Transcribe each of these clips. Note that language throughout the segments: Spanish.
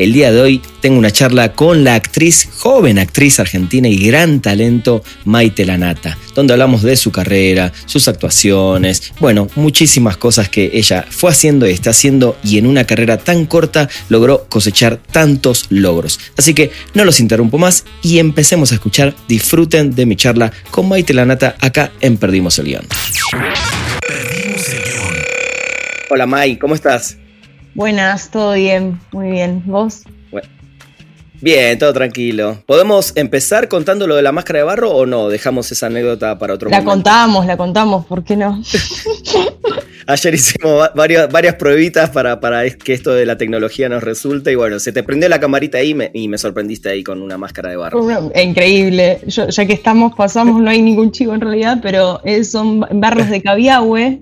El día de hoy tengo una charla con la actriz, joven actriz argentina y gran talento Maite Lanata, donde hablamos de su carrera, sus actuaciones, bueno, muchísimas cosas que ella fue haciendo y está haciendo y en una carrera tan corta logró cosechar tantos logros. Así que no los interrumpo más y empecemos a escuchar, disfruten de mi charla con Maite Lanata acá en Perdimos el Guión. Perdimos el Guión. Hola Mai, ¿cómo estás? Buenas, todo bien, muy bien. ¿Vos? Bien, todo tranquilo. ¿Podemos empezar contando lo de la máscara de barro o no? Dejamos esa anécdota para otro la momento. La contamos, la contamos, ¿por qué no? Ayer hicimos varias, varias pruebitas para, para, que esto de la tecnología nos resulte y bueno, se te prendió la camarita ahí y me sorprendiste ahí con una máscara de barro. Increíble. ya que estamos, pasamos, no hay ningún chivo en realidad, pero son barros de Cabiahue.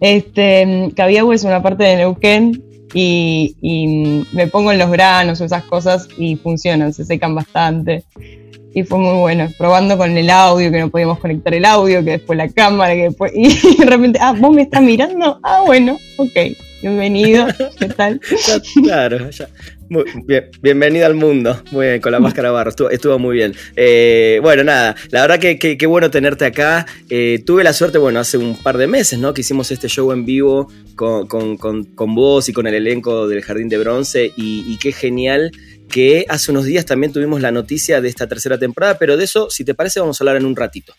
Este, Cabiahue es una parte de Neuquén y, me pongo en los granos o esas cosas y funcionan, se secan bastante. Y fue muy bueno, probando con el audio, que no podíamos conectar el audio, que después la cámara, que después... Y de repente, ah, vos me estás mirando, ah, bueno, ok, bienvenido, ¿qué tal? Claro, ya. Muy bien, bienvenida al mundo. Muy bien, con la máscara barro. Estuvo, muy bien. Eh, bueno, nada, la verdad que qué bueno tenerte acá. Eh, tuve la suerte, bueno, hace un par de meses, ¿no? Que hicimos este show en vivo con, con, vos y con el elenco del Jardín de Bronce. Y, qué genial que hace unos días también tuvimos la noticia de esta tercera temporada, pero de eso, si te parece, vamos a hablar en un ratito.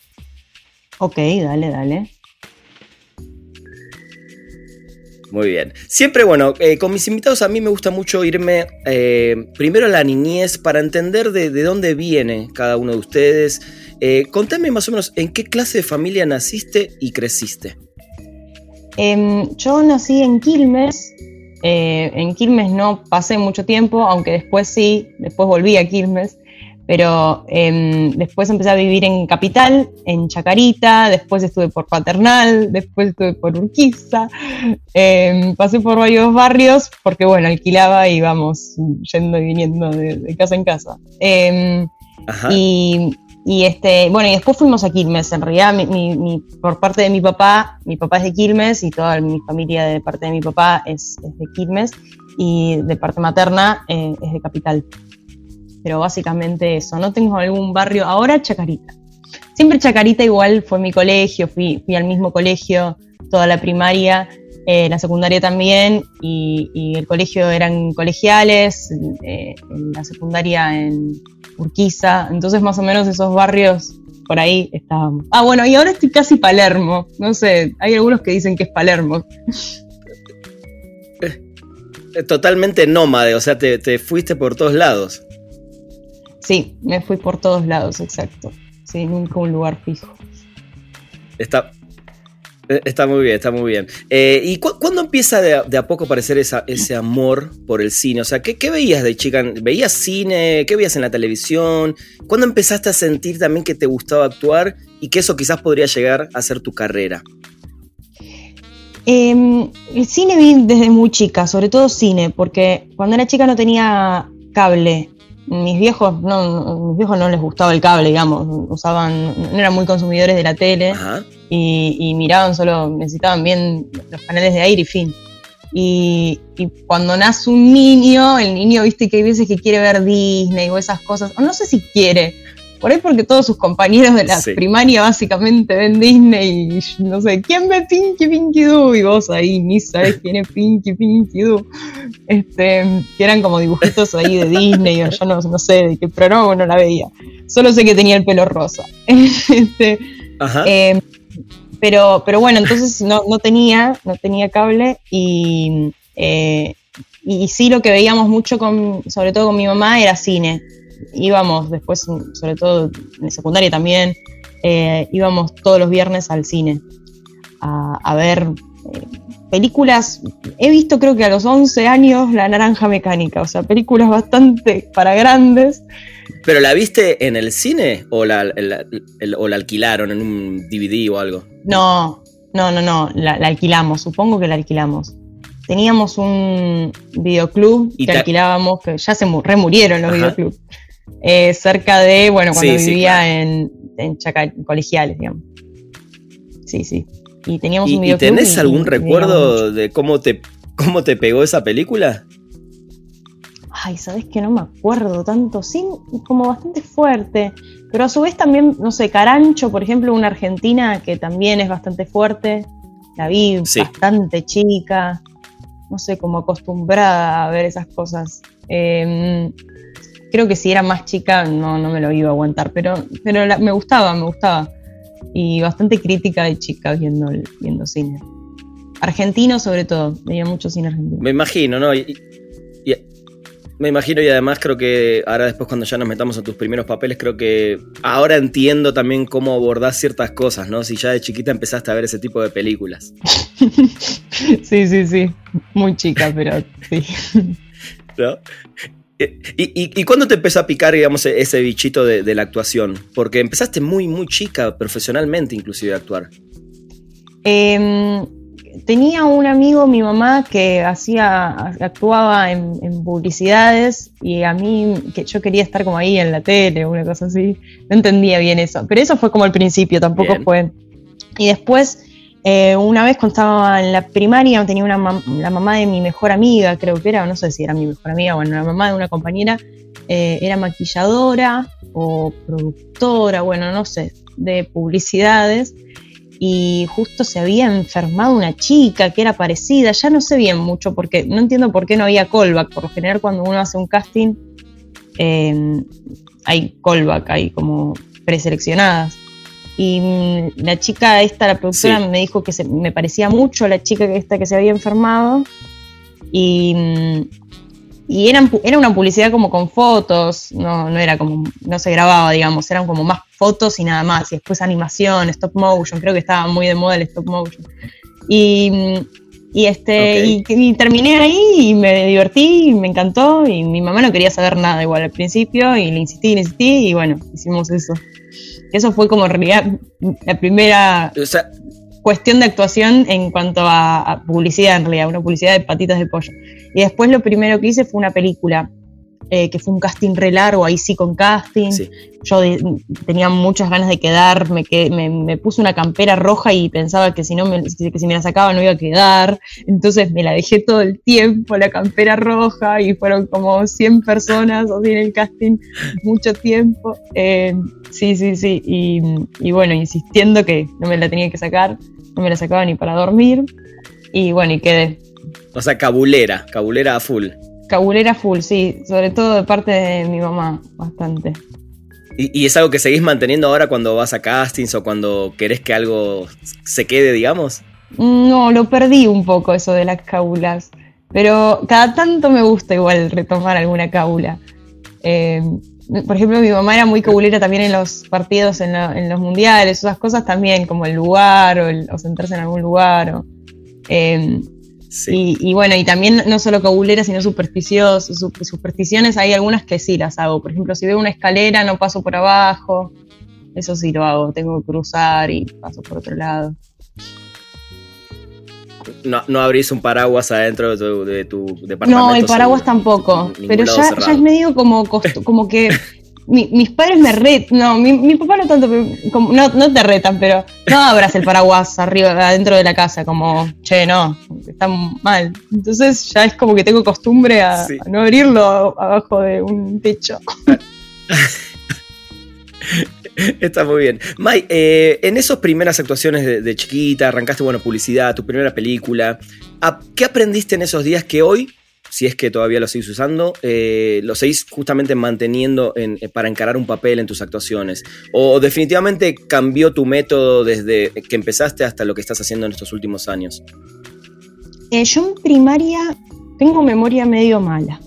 Ok, dale, dale. Muy bien. Siempre, bueno, eh, con mis invitados a mí me gusta mucho irme eh, primero a la niñez para entender de, dónde viene cada uno de ustedes. Eh, contame más o menos en qué clase de familia naciste y creciste. Em, yo nací en Quilmes. en Quilmes no pasé mucho tiempo, aunque después sí, después volví a Quilmes pero em, después empecé a vivir en Capital, en Chacarita, después estuve por Paternal, después estuve por Urquiza, em, pasé por varios barrios porque, bueno, alquilaba y íbamos yendo y viniendo de, casa en casa. Em, y, este, bueno, y después fuimos a Quilmes. En realidad, por parte de mi papá, mi papá es de Quilmes y toda mi familia de parte de mi papá es, de Quilmes y de parte materna eh, es de Capital pero básicamente eso. No tengo algún barrio. Ahora Chacarita. Siempre Chacarita igual fue mi colegio, fui, fui al mismo colegio toda la primaria, eh, la secundaria también, y, el colegio eran colegiales, eh, la secundaria en Urquiza, entonces más o menos esos barrios por ahí estábamos. Ah, bueno, y ahora estoy casi Palermo, no sé, hay algunos que dicen que es Palermo. Totalmente nómade, o sea, te fuiste por todos lados. Sí, me fui por todos lados, exacto. Sí, nunca un lugar fijo. Está, eh, Está muy bien, está muy bien. Eh, ¿Y cuándo empieza de a, poco a aparecer ese amor por el cine? O sea, ¿qué, veías de chica? ¿Veías cine? ¿Qué veías en la televisión? ¿Cuándo empezaste a sentir también que te gustaba actuar y que eso quizás podría llegar a ser tu carrera? Em, el cine vi desde muy chica, sobre todo cine, porque cuando era chica no tenía cable mis viejos no, mis viejos no les gustaba el cable, digamos, usaban, no eran muy consumidores de la tele y, miraban solo, necesitaban bien los canales de aire y fin. Y, cuando nace un niño, el niño, viste que hay veces que quiere ver Disney o esas cosas, o no sé si quiere, por ahí porque todos sus compañeros de la primaria básicamente ven Disney y no sé, ¿quién ve Pinky Pinky Doo? Y vos ahí ni sabes quién es Pinky Pinky Doo. Este, que eran como dibujitos ahí de Disney o yo no, no sé de qué programa no la veía. Solo sé que tenía el pelo rosa. este, em, pero, pero bueno, entonces no, no, tenía, no tenía cable y, eh, y sí lo que veíamos mucho con, sobre todo con mi mamá, era cine íbamos después, sobre todo en secundaria también, eh, íbamos todos los viernes al cine a, ver eh, películas. He visto creo que a los 11 años La Naranja Mecánica, o sea, películas bastante para grandes. ¿Pero la viste en el cine o la, o la alquilaron en un DVD o algo? No, no, no, no, la, alquilamos, supongo que la alquilamos. Teníamos un videoclub que alquilábamos, que ya se remurieron los videoclubs, eh, cerca de, bueno, cuando vivía en, en colegiales, digamos. Sí, sí. Y teníamos un videoclub. ¿Y tenés algún recuerdo de cómo te, cómo te pegó esa película? Ay, sabes que no me acuerdo tanto, sí, como bastante fuerte. Pero a su vez también, no sé, Carancho, por ejemplo, una argentina que también es bastante fuerte. La vi bastante chica. No sé, como acostumbrada a ver esas cosas. Em, creo que si era más chica no, no me lo iba a aguantar, pero, pero me gustaba, me gustaba. Y bastante crítica de chica viendo, viendo cine. Argentino sobre todo, veía mucho cine argentino. Me imagino, ¿no? Me imagino y además creo que ahora después cuando ya nos metamos a tus primeros papeles, creo que ahora entiendo también cómo abordás ciertas cosas, ¿no? Si ya de chiquita empezaste a ver ese tipo de películas. sí, sí, sí. Muy chica, pero sí. ¿Y, y, cuándo te empezó a picar, digamos, ese bichito de, de, la actuación? Porque empezaste muy, muy chica, profesionalmente inclusive, a actuar. Eh, tenía un amigo, mi mamá, que hacía, actuaba en, publicidades y a mí, que yo quería estar como ahí en la tele o una cosa así, no entendía bien eso, pero eso fue como el principio, tampoco fue. Y después, eh, una vez cuando estaba en la primaria, tenía una la mamá de mi mejor amiga, creo que era, no sé si era mi mejor amiga, bueno, la mamá de una compañera, eh, era maquilladora o productora, bueno, no sé, de publicidades y justo se había enfermado una chica que era parecida, ya no sé bien mucho porque no entiendo por qué no había callback, por lo general cuando uno hace un casting em, hay callback, hay como preseleccionadas. Y mm, la chica esta, la productora, me dijo que se, me parecía mucho la chica esta que se había enfermado. Y, mm, y eran, era una publicidad como con fotos, no, no era como, no se grababa, digamos, eran como más fotos y nada más. Y después animación, stop motion, creo que estaba muy de moda el stop motion. Y, y este, y, terminé ahí y me divertí y me encantó. Y mi mamá no quería saber nada igual al principio, y le insistí, le insistí, y bueno, hicimos eso. Eso fue como en realidad la primera cuestión de actuación en cuanto a, publicidad, en realidad, una publicidad de patitas de pollo. Y después lo primero que hice fue una película, eh, que fue un casting re largo, ahí sí con casting. Yo tenía muchas ganas de quedarme, me, me, puse una campera roja y pensaba que si, no me, que si me la sacaba no iba a quedar. Entonces me la dejé todo el tiempo, la campera roja, y fueron como 100 personas así en el casting, mucho tiempo. Eh, sí, sí, sí. Y, y bueno, insistiendo que no me la tenía que sacar, no me la sacaba ni para dormir. Y bueno, y quedé. O sea, cabulera, cabulera a full. Cabulera full, sí, sobre todo de parte de mi mamá, bastante. ¿Y, es algo que seguís manteniendo ahora cuando vas a castings o cuando querés que algo se quede, digamos? No, lo perdí un poco eso de las cábulas, pero cada tanto me gusta igual retomar alguna cábula. Eh, por ejemplo, mi mamá era muy cabulera también en los partidos, en, los mundiales, esas cosas también, como el lugar o, el, sentarse en algún lugar. O, eh, y, bueno, y también no solo cabuleras, sino supersticiosos, supersticiones, hay algunas que sí las hago. Por ejemplo, si veo una escalera, no paso por abajo. Eso sí lo hago, tengo que cruzar y paso por otro lado. No, no abrís un paraguas adentro de tu, departamento. No, el paraguas tampoco. Pero ya, ya, es medio como, como que mis padres me retan, no, mi, papá no tanto, no, no te retan, pero no abras el paraguas arriba, adentro de la casa, como, che, no, está mal. Entonces ya es como que tengo costumbre a, no abrirlo abajo de un techo. Está muy bien. Mai, eh, en esas primeras actuaciones de, de, chiquita, arrancaste, bueno, publicidad, tu primera película, ¿qué aprendiste en esos días que hoy si es que todavía lo seguís usando, eh, lo seguís justamente manteniendo eh, para encarar un papel en tus actuaciones? ¿O definitivamente cambió tu método desde que empezaste hasta lo que estás haciendo en estos últimos años? Eh, yo en primaria tengo memoria medio mala.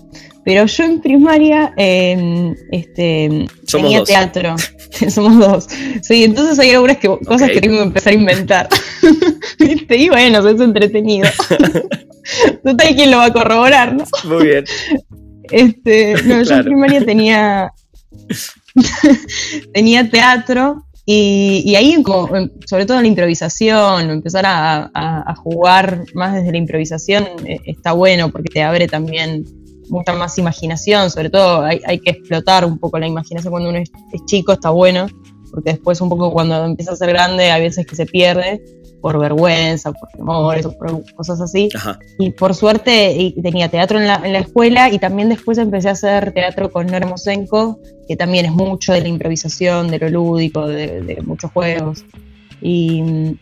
Pero yo en primaria em, este, tenía teatro. Somos dos. Sí, entonces hay algunas cosas que tengo que empezar a inventar. Y bueno, eso es entretenido. Total, ¿quién lo va a corroborar, no? Muy bien. Este, no, yo en primaria tenía, tenía teatro y, ahí, como, sobre todo en la improvisación, empezar a, jugar más desde la improvisación eh, está bueno porque te abre también mucha más imaginación, sobre todo hay, que explotar un poco la imaginación cuando uno es, chico, está bueno, porque después un poco cuando empieza a ser grande hay veces que se pierde por vergüenza, por temores o por cosas así. Y por suerte tenía teatro en la, en la, escuela y también después empecé a hacer teatro con Nora Mosenko, que también es mucho de la improvisación, de lo lúdico, de, muchos juegos. Y,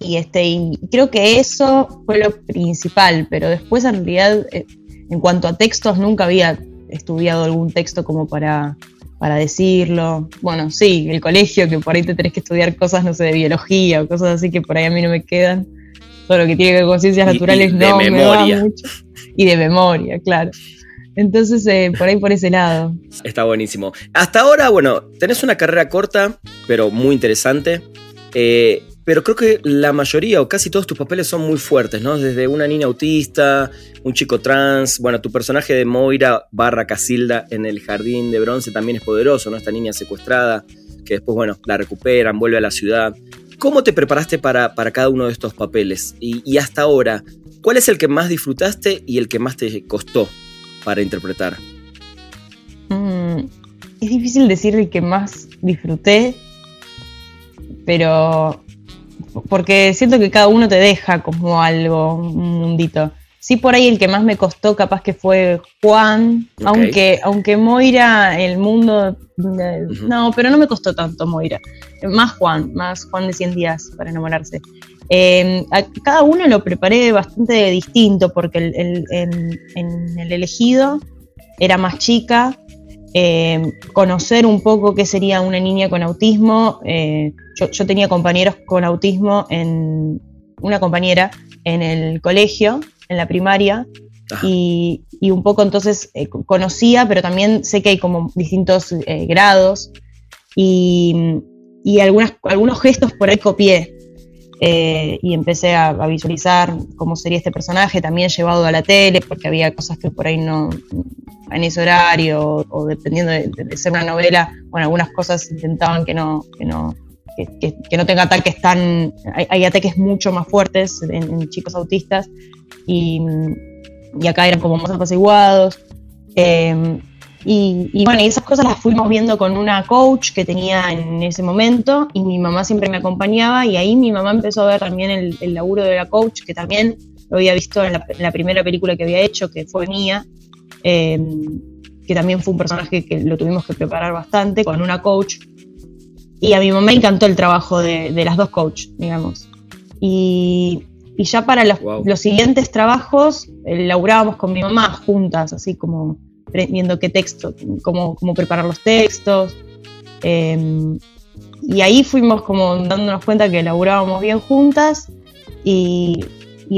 y, este, y creo que eso fue lo principal, pero después en realidad, eh, en cuanto a textos, nunca había estudiado algún texto como para para decirlo. Bueno, sí, el colegio, que por ahí te tenés que estudiar cosas, no sé, de biología o cosas así que por ahí a mí no me quedan. Todo lo que tiene que ver con ciencias naturales no me da mucho. Y de memoria, claro. Entonces, eh, por ahí por ese lado. Está buenísimo. Hasta ahora, bueno, tenés una carrera corta, pero muy interesante. Eh, pero creo que la mayoría o casi todos tus papeles son muy fuertes, ¿no? Desde una niña autista, un chico trans, bueno, tu personaje de Moira barra Casilda en el Jardín de Bronce también es poderoso, ¿no? Esta niña secuestrada, que después, bueno, la recuperan, vuelve a la ciudad. ¿Cómo te preparaste para, cada uno de estos papeles? Y, hasta ahora, ¿cuál es el que más disfrutaste y el que más te costó para interpretar? Mm, es difícil decir el que más disfruté, pero porque siento que cada uno te deja como algo, un mundito. Sí, por ahí el que más me costó capaz que fue Juan, aunque, aunque Moira, el mundo... No, pero no me costó tanto Moira. Más Juan, más Juan de 100 días para enamorarse. Em, a cada uno lo preparé bastante distinto porque el, en el elegido era más chica, eh, conocer un poco qué sería una niña con autismo. Eh, yo, tenía compañeros con autismo en una compañera en el colegio, en la primaria, y, un poco entonces eh, conocía, pero también sé que hay como distintos grados y, y algunos gestos por ahí copié. Y empecé a, visualizar cómo sería este personaje, también llevado a la tele, porque había cosas que por ahí no, en ese horario o, dependiendo de, ser una novela, bueno, algunas cosas intentaban que no, que no, que, no tenga ataques tan, hay, ataques mucho más fuertes en, chicos autistas y, y, acá eran como más apaciguados. Eh, y, bueno, y esas cosas las fuimos viendo con una coach que tenía en ese momento y mi mamá siempre me acompañaba y ahí mi mamá empezó a ver también el, el laburo de la coach, que también lo había visto en la, en la, primera película que había hecho, que fue mía, Em, que también fue un personaje que lo tuvimos que preparar bastante con una coach. Y a mi mamá encantó el trabajo de, las dos coaches, digamos. Y, ya para los, siguientes trabajos, eh, laburábamos con mi mamá juntas, así como viendo qué texto, cómo, cómo preparar los textos. Em, y ahí fuimos como dándonos cuenta que laburábamos bien juntas y,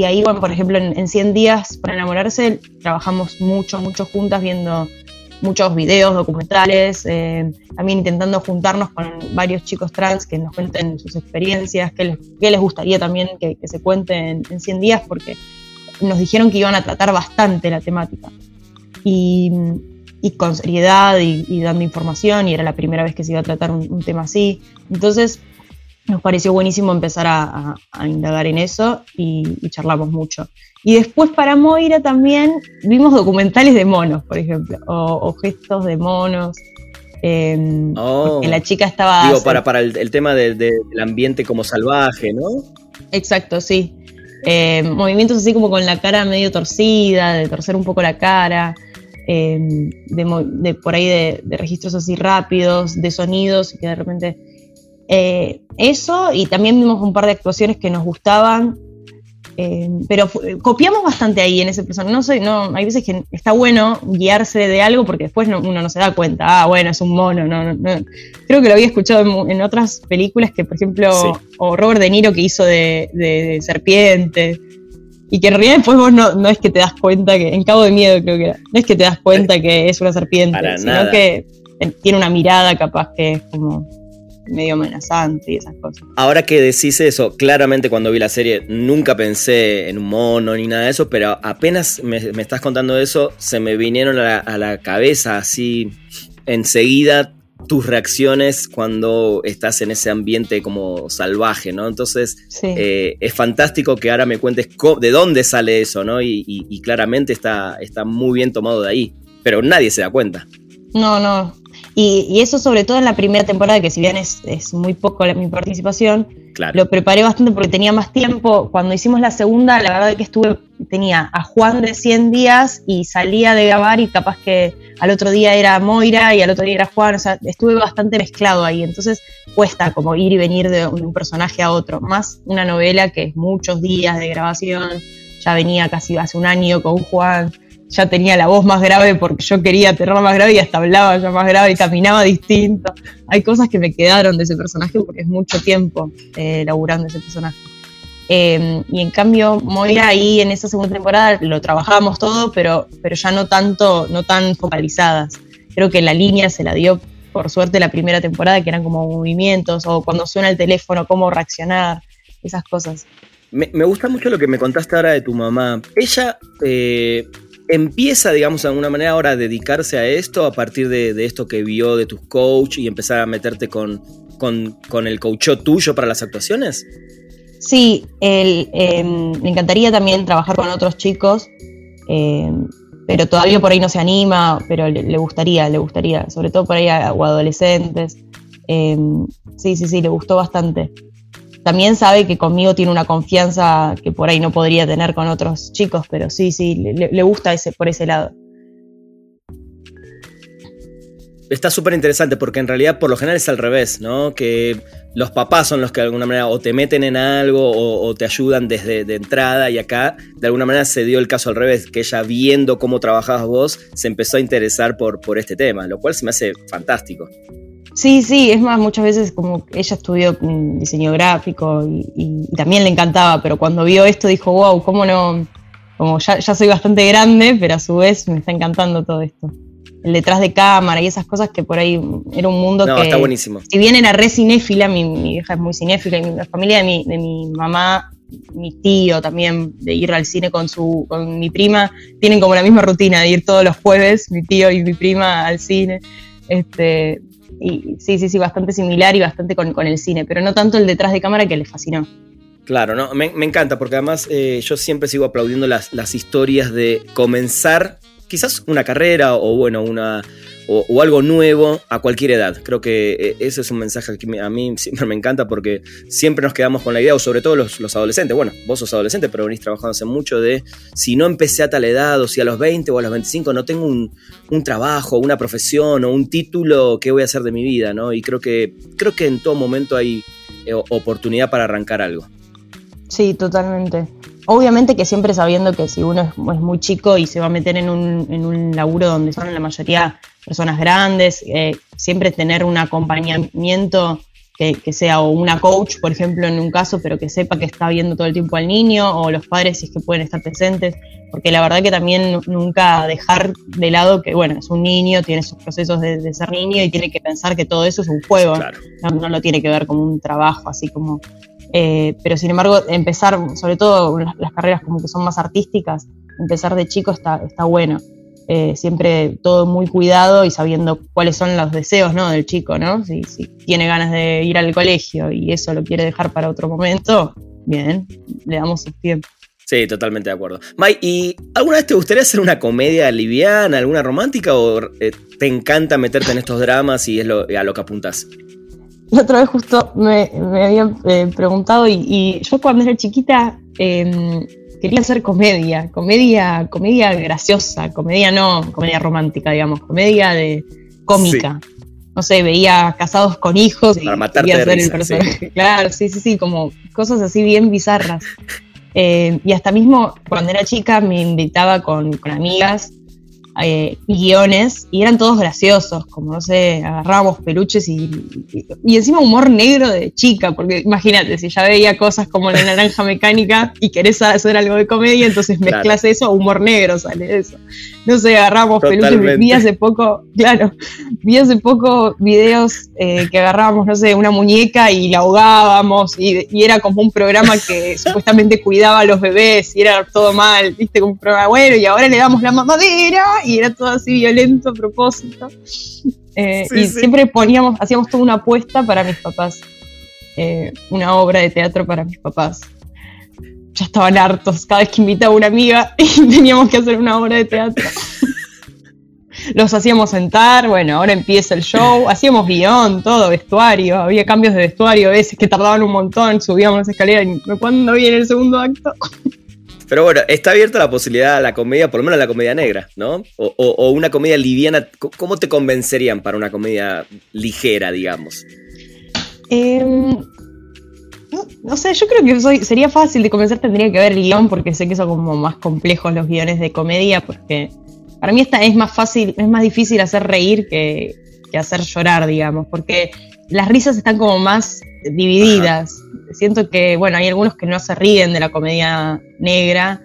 ahí, por ejemplo, en, 100 días para enamorarse, trabajamos mucho, mucho juntas viendo muchos videos, documentales, eh, también intentando juntarnos con varios chicos trans que nos cuenten sus experiencias, qué les, gustaría también que, se cuenten en 100 días, porque nos dijeron que iban a tratar bastante la temática. Y, con seriedad y, dando información, y era la primera vez que se iba a tratar un tema así. Entonces, nos pareció buenísimo empezar a, indagar en eso y, charlamos mucho. Y después para Moira también vimos documentales de monos, por ejemplo, o, gestos de monos. Eh, la chica estaba... Digo, para, para el, tema del ambiente como salvaje, ¿no? Exacto, sí. Em, movimientos así como con la cara medio torcida, de torcer un poco la cara, em, de, por ahí de, de registros así rápidos, de sonidos, que de repente eh, eso, y también vimos un par de actuaciones que nos gustaban, eh, pero copiamos bastante ahí en ese personaje. No sé, no, hay veces que está bueno guiarse de algo porque después uno no se da cuenta, ah, bueno, es un mono. No, Creo que lo había escuchado en, otras películas que, por ejemplo, o Robert De Niro que hizo de, serpiente. Y que en realidad después vos no, es que te das cuenta que, en Cabo de Miedo creo que era, no es que te das cuenta que es una serpiente, sino que tiene una mirada capaz que es como medio amenazante y esas cosas. Ahora que decís eso, claramente cuando vi la serie nunca pensé en un mono ni nada de eso, pero apenas me, estás contando eso, se me vinieron a la, cabeza así enseguida tus reacciones cuando estás en ese ambiente como salvaje, ¿no? Entonces, eh, es fantástico que ahora me cuentes de dónde sale eso, ¿no? Y, claramente está, está muy bien tomado de ahí, pero nadie se da cuenta. No, no. Y, eso sobre todo en la primera temporada, que si bien es, muy poco mi participación, lo preparé bastante porque tenía más tiempo. Cuando hicimos la segunda, la verdad es que estuve, tenía a Juan de 100 días y salía de grabar y capaz que al otro día era Moira y al otro día era Juan, o sea, estuve bastante mezclado ahí, entonces cuesta como ir y venir de un personaje a otro, más una novela que es muchos días de grabación, ya venía casi hace un año con Juan, ya tenía la voz más grave porque yo quería tenerla más grave y hasta hablaba ya más grave y caminaba distinto. Hay cosas que me quedaron de ese personaje porque es mucho tiempo eh, laburando ese personaje. Em, y en cambio, Moira ahí en esa segunda temporada lo trabajábamos todo, pero, pero ya no tanto, no tan focalizadas. Creo que la línea se la dio por suerte la primera temporada, que eran como movimientos, o cuando suena el teléfono, cómo reaccionar, esas cosas. Me, gusta mucho lo que me contaste ahora de tu mamá. Ella eh, empieza, digamos, de alguna manera ahora a dedicarse a esto a partir de, esto que vio de tus coach y empezar a meterte con, con, el coach tuyo para las actuaciones? Sí, el, em, me encantaría también trabajar con otros chicos, em, pero todavía por ahí no se anima, pero le, gustaría, le gustaría, sobre todo por ahí a, adolescentes. Em, sí, sí, sí, le gustó bastante también sabe que conmigo tiene una confianza que por ahí no podría tener con otros chicos, pero sí, sí, le, gusta ese, por ese lado. Está súper interesante porque en realidad por lo general es al revés, ¿no? Que los papás son los que de alguna manera o te meten en algo o, te ayudan desde de entrada y acá de alguna manera se dio el caso al revés, que ella viendo cómo trabajabas vos se empezó a interesar por, por este tema, lo cual se me hace fantástico. Sí, sí, es más, muchas veces como ella estudió diseño gráfico y, también le encantaba, pero cuando vio esto dijo, wow, ¿cómo no? Como ya, ya soy bastante grande, pero a su vez me está encantando todo esto. El detrás de cámara y esas cosas que por ahí era un mundo no, que... está buenísimo. Si bien era re cinéfila, mi, mi hija es muy cinéfila, y la familia de mi, de mi mamá mi tío también de ir al cine con su con mi prima tienen como la misma rutina de ir todos los jueves mi tío y mi prima al cine este y sí, sí, sí, bastante similar y bastante con, el cine, pero no tanto el detrás de cámara que le fascinó. Claro, no, me, encanta porque además eh, yo siempre sigo aplaudiendo las, las historias de comenzar quizás una carrera o bueno, una, o, algo nuevo a cualquier edad. Creo que eh, ese es un mensaje que a mí siempre me encanta porque siempre nos quedamos con la idea, o sobre todo los, adolescentes, bueno, vos sos adolescente, pero venís trabajando hace mucho de si no empecé a tal edad, o si a los 20 o a los 25 no tengo un, trabajo, una profesión o un título, ¿qué voy a hacer de mi vida? ¿no? Y creo que, creo que en todo momento hay eh, oportunidad para arrancar algo. Sí, totalmente. Obviamente que siempre sabiendo que si uno es, muy chico y se va a meter en un, en un laburo donde son la mayoría personas grandes, eh, siempre tener un acompañamiento que, sea o una coach, por ejemplo, en un caso, pero que sepa que está viendo todo el tiempo al niño, o los padres si es que pueden estar presentes, porque la verdad que también nunca dejar de lado que, bueno, es un niño, tiene sus procesos de, ser niño y tiene que pensar que todo eso es un juego, no, lo tiene que ver como un trabajo, así como... Eh, pero sin embargo, empezar, sobre todo las, carreras como que son más artísticas, empezar de chico está, está bueno. Eh, siempre todo muy cuidado y sabiendo cuáles son los deseos ¿no? del chico, ¿no? Si, tiene ganas de ir al colegio y eso lo quiere dejar para otro momento, bien, le damos su tiempo. Sí, totalmente de acuerdo. Mai, ¿y alguna vez te gustaría hacer una comedia liviana, alguna romántica o eh, te encanta meterte en estos dramas y es a lo que apuntas? La otra vez justo me, habían eh, preguntado y, yo cuando era chiquita em, quería hacer comedia, comedia, comedia graciosa, comedia no, comedia romántica, digamos, comedia de cómica. No sé, veía casados con hijos y quería hacer el personaje. Claro, sí, sí, sí, como cosas así bien bizarras. Eh, y hasta mismo cuando era chica me invitaba con, con amigas eh, guiones y eran todos graciosos, como no sé, agarrábamos peluches y, y, encima humor negro de chica, porque imagínate, si ya veía cosas como la naranja mecánica y querés hacer algo de comedia, entonces mezclas eso humor negro, sale eso. No sé, agarramos peluches, vi hace poco, claro, vi hace poco videos eh, que agarrábamos, no sé, una muñeca y la ahogábamos y, y, era como un programa que supuestamente cuidaba a los bebés y era todo mal, viste, como un programa bueno y ahora le damos la mamadera y era todo así violento a propósito. Eh, y siempre poníamos, hacíamos toda una apuesta para mis papás. Eh, una obra de teatro para mis papás. Ya estaban hartos cada vez que invitaba a una amiga y teníamos que hacer una obra de teatro. Los hacíamos sentar, bueno, ahora empieza el show, hacíamos guion, todo, vestuario, había cambios de vestuario a veces que tardaban un montón, subíamos las escaleras y cuando viene el segundo acto. Pero bueno, está abierta la posibilidad a la comedia, por lo menos la comedia negra, ¿no? O, una comedia liviana. ¿Cómo te convencerían para una comedia ligera, digamos? Em, no, sé, yo creo que sería fácil de convencer, tendría que ver guion, porque sé que son como más complejos los guiones de comedia, porque para mí esta es más fácil, es más difícil hacer reír que, que hacer llorar, digamos, porque las risas están como más divididas. Siento que, bueno, hay algunos que no se ríen de la comedia negra,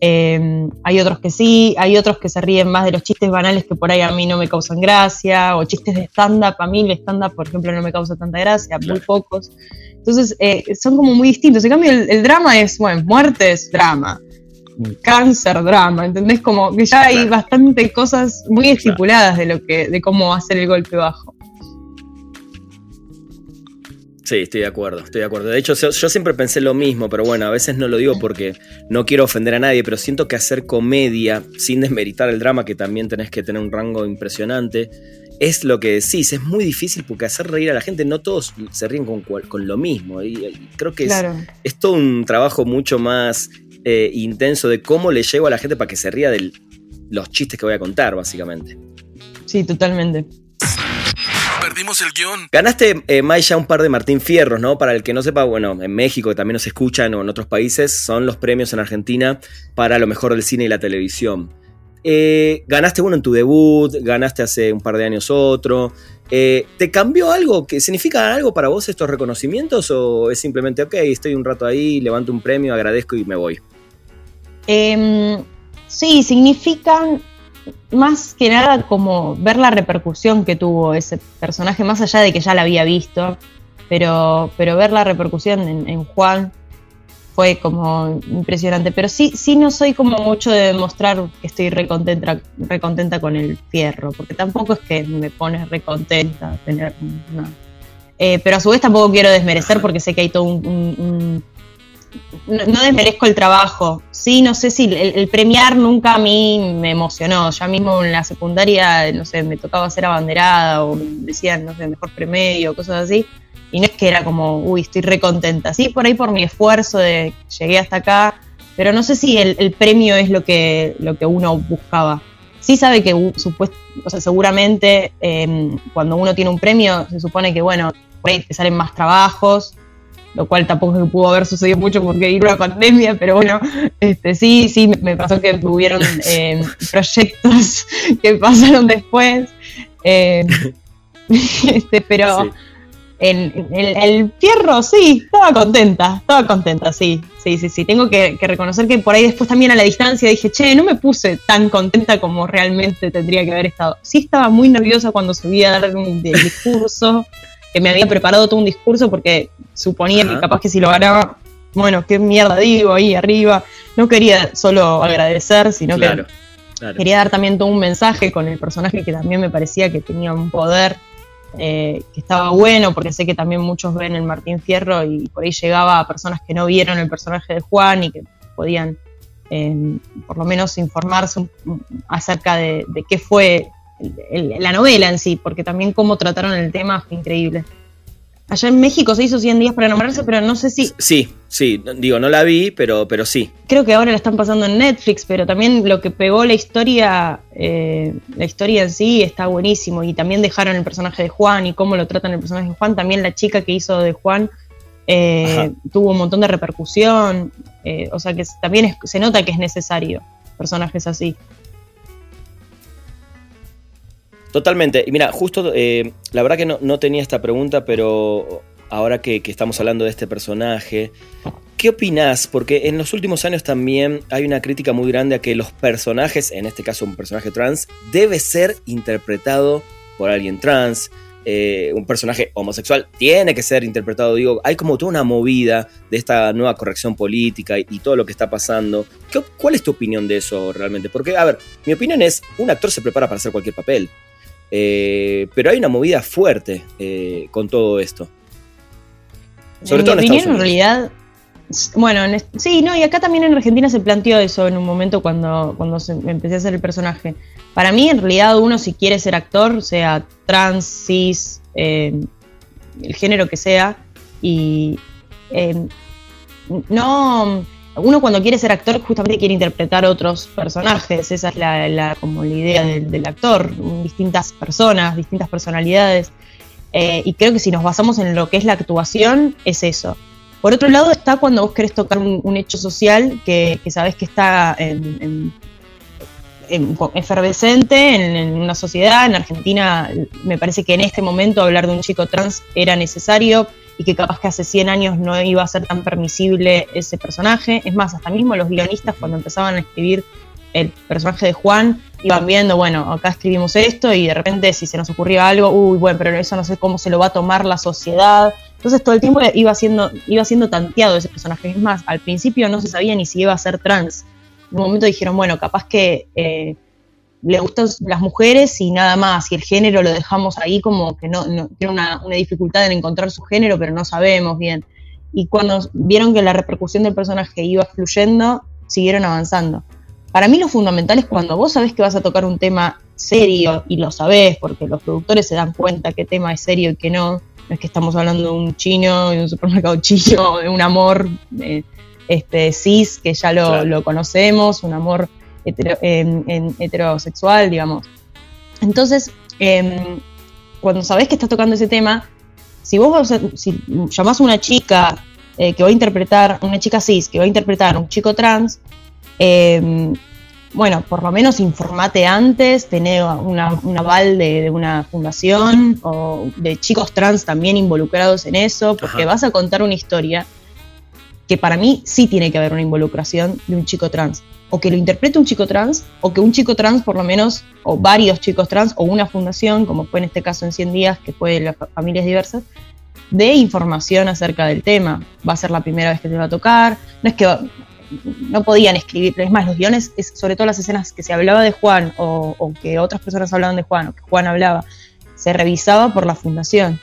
eh, hay otros que sí, hay otros que se ríen más de los chistes banales que por ahí a mí no me causan gracia, o chistes de stand-up, a mí el stand-up, por ejemplo, no me causa tanta gracia, muy pocos. Entonces, eh, son como muy distintos. En cambio, el, drama es, bueno, muertes, drama. Cáncer, drama, ¿entendés? Como que ya hay bastante cosas muy estipuladas de lo que, de cómo hacer el golpe bajo. Sí, estoy de acuerdo, estoy de acuerdo. De hecho, yo siempre pensé lo mismo, pero bueno, a veces no lo digo porque no quiero ofender a nadie, pero siento que hacer comedia, sin desmeritar el drama, que también tenés que tener un rango impresionante, es lo que decís, es muy difícil porque hacer reír a la gente, no todos se ríen con, con lo mismo. Y, creo que es, todo un trabajo mucho más eh, intenso de cómo le llego a la gente para que se ría de los chistes que voy a contar, básicamente. Sí, totalmente perdimos el guion. Ganaste, eh, Maya, un par de Martín Fierros, ¿no? Para el que no sepa, bueno, en México, que también nos escuchan, o en otros países, son los premios en Argentina para lo mejor del cine y la televisión. Eh, ganaste uno en tu debut, ganaste hace un par de años otro. Eh, ¿Te cambió algo? ¿Que ¿Significa algo para vos estos reconocimientos o es simplemente, ok, estoy un rato ahí, levanto un premio, agradezco y me voy? Em, sí, significan más que nada como ver la repercusión que tuvo ese personaje, más allá de que ya la había visto, pero, pero ver la repercusión en, Juan fue como impresionante. Pero sí, sí no soy como mucho de demostrar que estoy recontenta, recontenta con el fierro, porque tampoco es que me pone recontenta tener... Eh, pero a su vez tampoco quiero desmerecer porque sé que hay todo un no, desmerezco el trabajo. Sí, no sé si el, premiar nunca a mí me emocionó. Ya mismo en la secundaria, no sé, me tocaba ser abanderada o decían, no sé, mejor premedio, cosas así. Y no es que era como, uy, estoy recontenta. Sí, por ahí por mi esfuerzo de llegué hasta acá, pero no sé si el, premio es lo que, lo que uno buscaba. Sí sabe que, supuesto, o sea, seguramente em, cuando uno tiene un premio, se supone que, bueno, por ahí salen más trabajos, lo cual tampoco pudo haber sucedido mucho porque vino una pandemia, pero bueno, este, sí, sí, me pasó que hubieron eh, proyectos que pasaron después, eh, este, pero el, el, fierro, sí, estaba contenta, estaba contenta, sí, sí, sí, sí, tengo que, reconocer que por ahí después también a la distancia dije, che, no me puse tan contenta como realmente tendría que haber estado. Sí estaba muy nerviosa cuando subí a dar un discurso que me había preparado todo un discurso porque suponía que capaz que si lo ganaba, bueno, qué mierda digo ahí arriba. No quería solo agradecer, sino que quería dar también todo un mensaje con el personaje que también me parecía que tenía un poder eh, que estaba bueno, porque sé que también muchos ven el Martín Fierro y por ahí llegaba a personas que no vieron el personaje de Juan y que podían eh, por lo menos informarse acerca de, de qué fue la novela en sí, porque también cómo trataron el tema fue increíble. Allá en México se hizo 100 días para enamorarse, pero no sé si... Sí, sí, digo, no la vi, pero, pero sí. Creo que ahora la están pasando en Netflix, pero también lo que pegó la historia, eh, la historia en sí está buenísimo. Y también dejaron el personaje de Juan y cómo lo tratan el personaje de Juan. También la chica que hizo de Juan eh, tuvo un montón de repercusión. Eh, o sea que también se nota que es necesario personajes así. Totalmente. Y mira, justo, eh, la verdad que no, tenía esta pregunta, pero ahora que, estamos hablando de este personaje, ¿qué opinás? Porque en los últimos años también hay una crítica muy grande a que los personajes, en este caso un personaje trans, debe ser interpretado por alguien trans. eh, un personaje homosexual tiene que ser interpretado. Digo, hay como toda una movida de esta nueva corrección política y, todo lo que está pasando. ¿Cuál es tu opinión de eso realmente? Porque, a ver, mi opinión es, un actor se prepara para hacer cualquier papel, eh, pero hay una movida fuerte eh, con todo esto. Sobre todo en opinión, en realidad, bueno, sí, no, y acá también en Argentina se planteó eso en un momento cuando, cuando empecé a hacer el personaje. Para mí, en realidad, uno si quiere ser actor, sea trans, cis, eh, el género que sea, y eh, no, uno cuando quiere ser actor justamente quiere interpretar otros personajes, esa es la, como la idea del, actor, distintas personas, distintas personalidades, eh, y creo que si nos basamos en lo que es la actuación, es eso. Por otro lado está cuando vos querés tocar un, hecho social que, sabés que está en, efervescente en, una sociedad. En Argentina me parece que en este momento hablar de un chico trans era necesario y que capaz que hace 100 años no iba a ser tan permisible ese personaje. Es más, hasta mismo los guionistas cuando empezaban a escribir el personaje de Juan iban viendo, bueno, acá escribimos esto y de repente si se nos ocurría algo, uy, bueno, pero eso no sé cómo se lo va a tomar la sociedad. Entonces todo el tiempo iba siendo, iba siendo tanteado ese personaje. Es más, al principio no se sabía ni si iba a ser trans. En un momento dijeron, bueno, capaz que eh, le gustan las mujeres y nada más, y el género lo dejamos ahí como que no, tiene una, una dificultad en encontrar su género, pero no sabemos bien. Y cuando vieron que la repercusión del personaje iba fluyendo, siguieron avanzando. Para mí lo fundamental es cuando vos sabés que vas a tocar un tema serio y lo sabés, porque los productores se dan cuenta qué tema es serio y qué no. No es que estamos hablando de un chino, de un supermercado chino, de un amor eh, este, cis, que ya lo, conocemos, un amor heterosexual, digamos. Entonces, em, cuando sabés que estás tocando ese tema, si vos si llamás a una chica eh, que va a interpretar, una chica cis que va a interpretar a un chico trans, eh, bueno, por lo menos informate antes, tener una, un aval de, una fundación o de chicos trans también involucrados en eso, porque vas a contar una historia que para mí sí tiene que haber una involucración de un chico trans. O que lo interprete un chico trans, o que un chico trans, por lo menos, o varios chicos trans, o una fundación, como fue en este caso en 100 días, que fue de las familias diversas, de información acerca del tema. Va a ser la primera vez que te va a tocar. No es que no podían escribir, es más, los guiones, sobre todo las escenas que se hablaba de Juan o, que otras personas hablaban de Juan o que Juan hablaba, se revisaba por la fundación.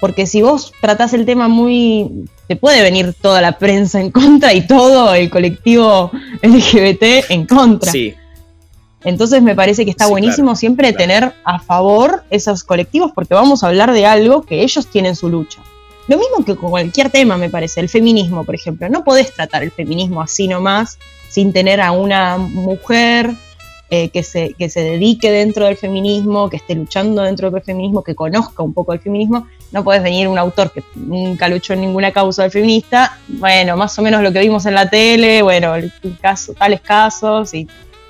Porque si vos tratás el tema muy... te puede venir toda la prensa en contra y todo el colectivo LGBT en contra. Sí. Entonces me parece que está buenísimo siempre tener a favor esos colectivos porque vamos a hablar de algo que ellos tienen su lucha. Lo mismo que con cualquier tema, me parece, el feminismo, por ejemplo. No podés tratar el feminismo así nomás, sin tener a una mujer eh, que, se, que se dedique dentro del feminismo, que esté luchando dentro del feminismo, que conozca un poco el feminismo. No podés venir un autor que nunca luchó en ninguna causa feminista, bueno, más o menos lo que vimos en la tele, bueno, tales casos. Y,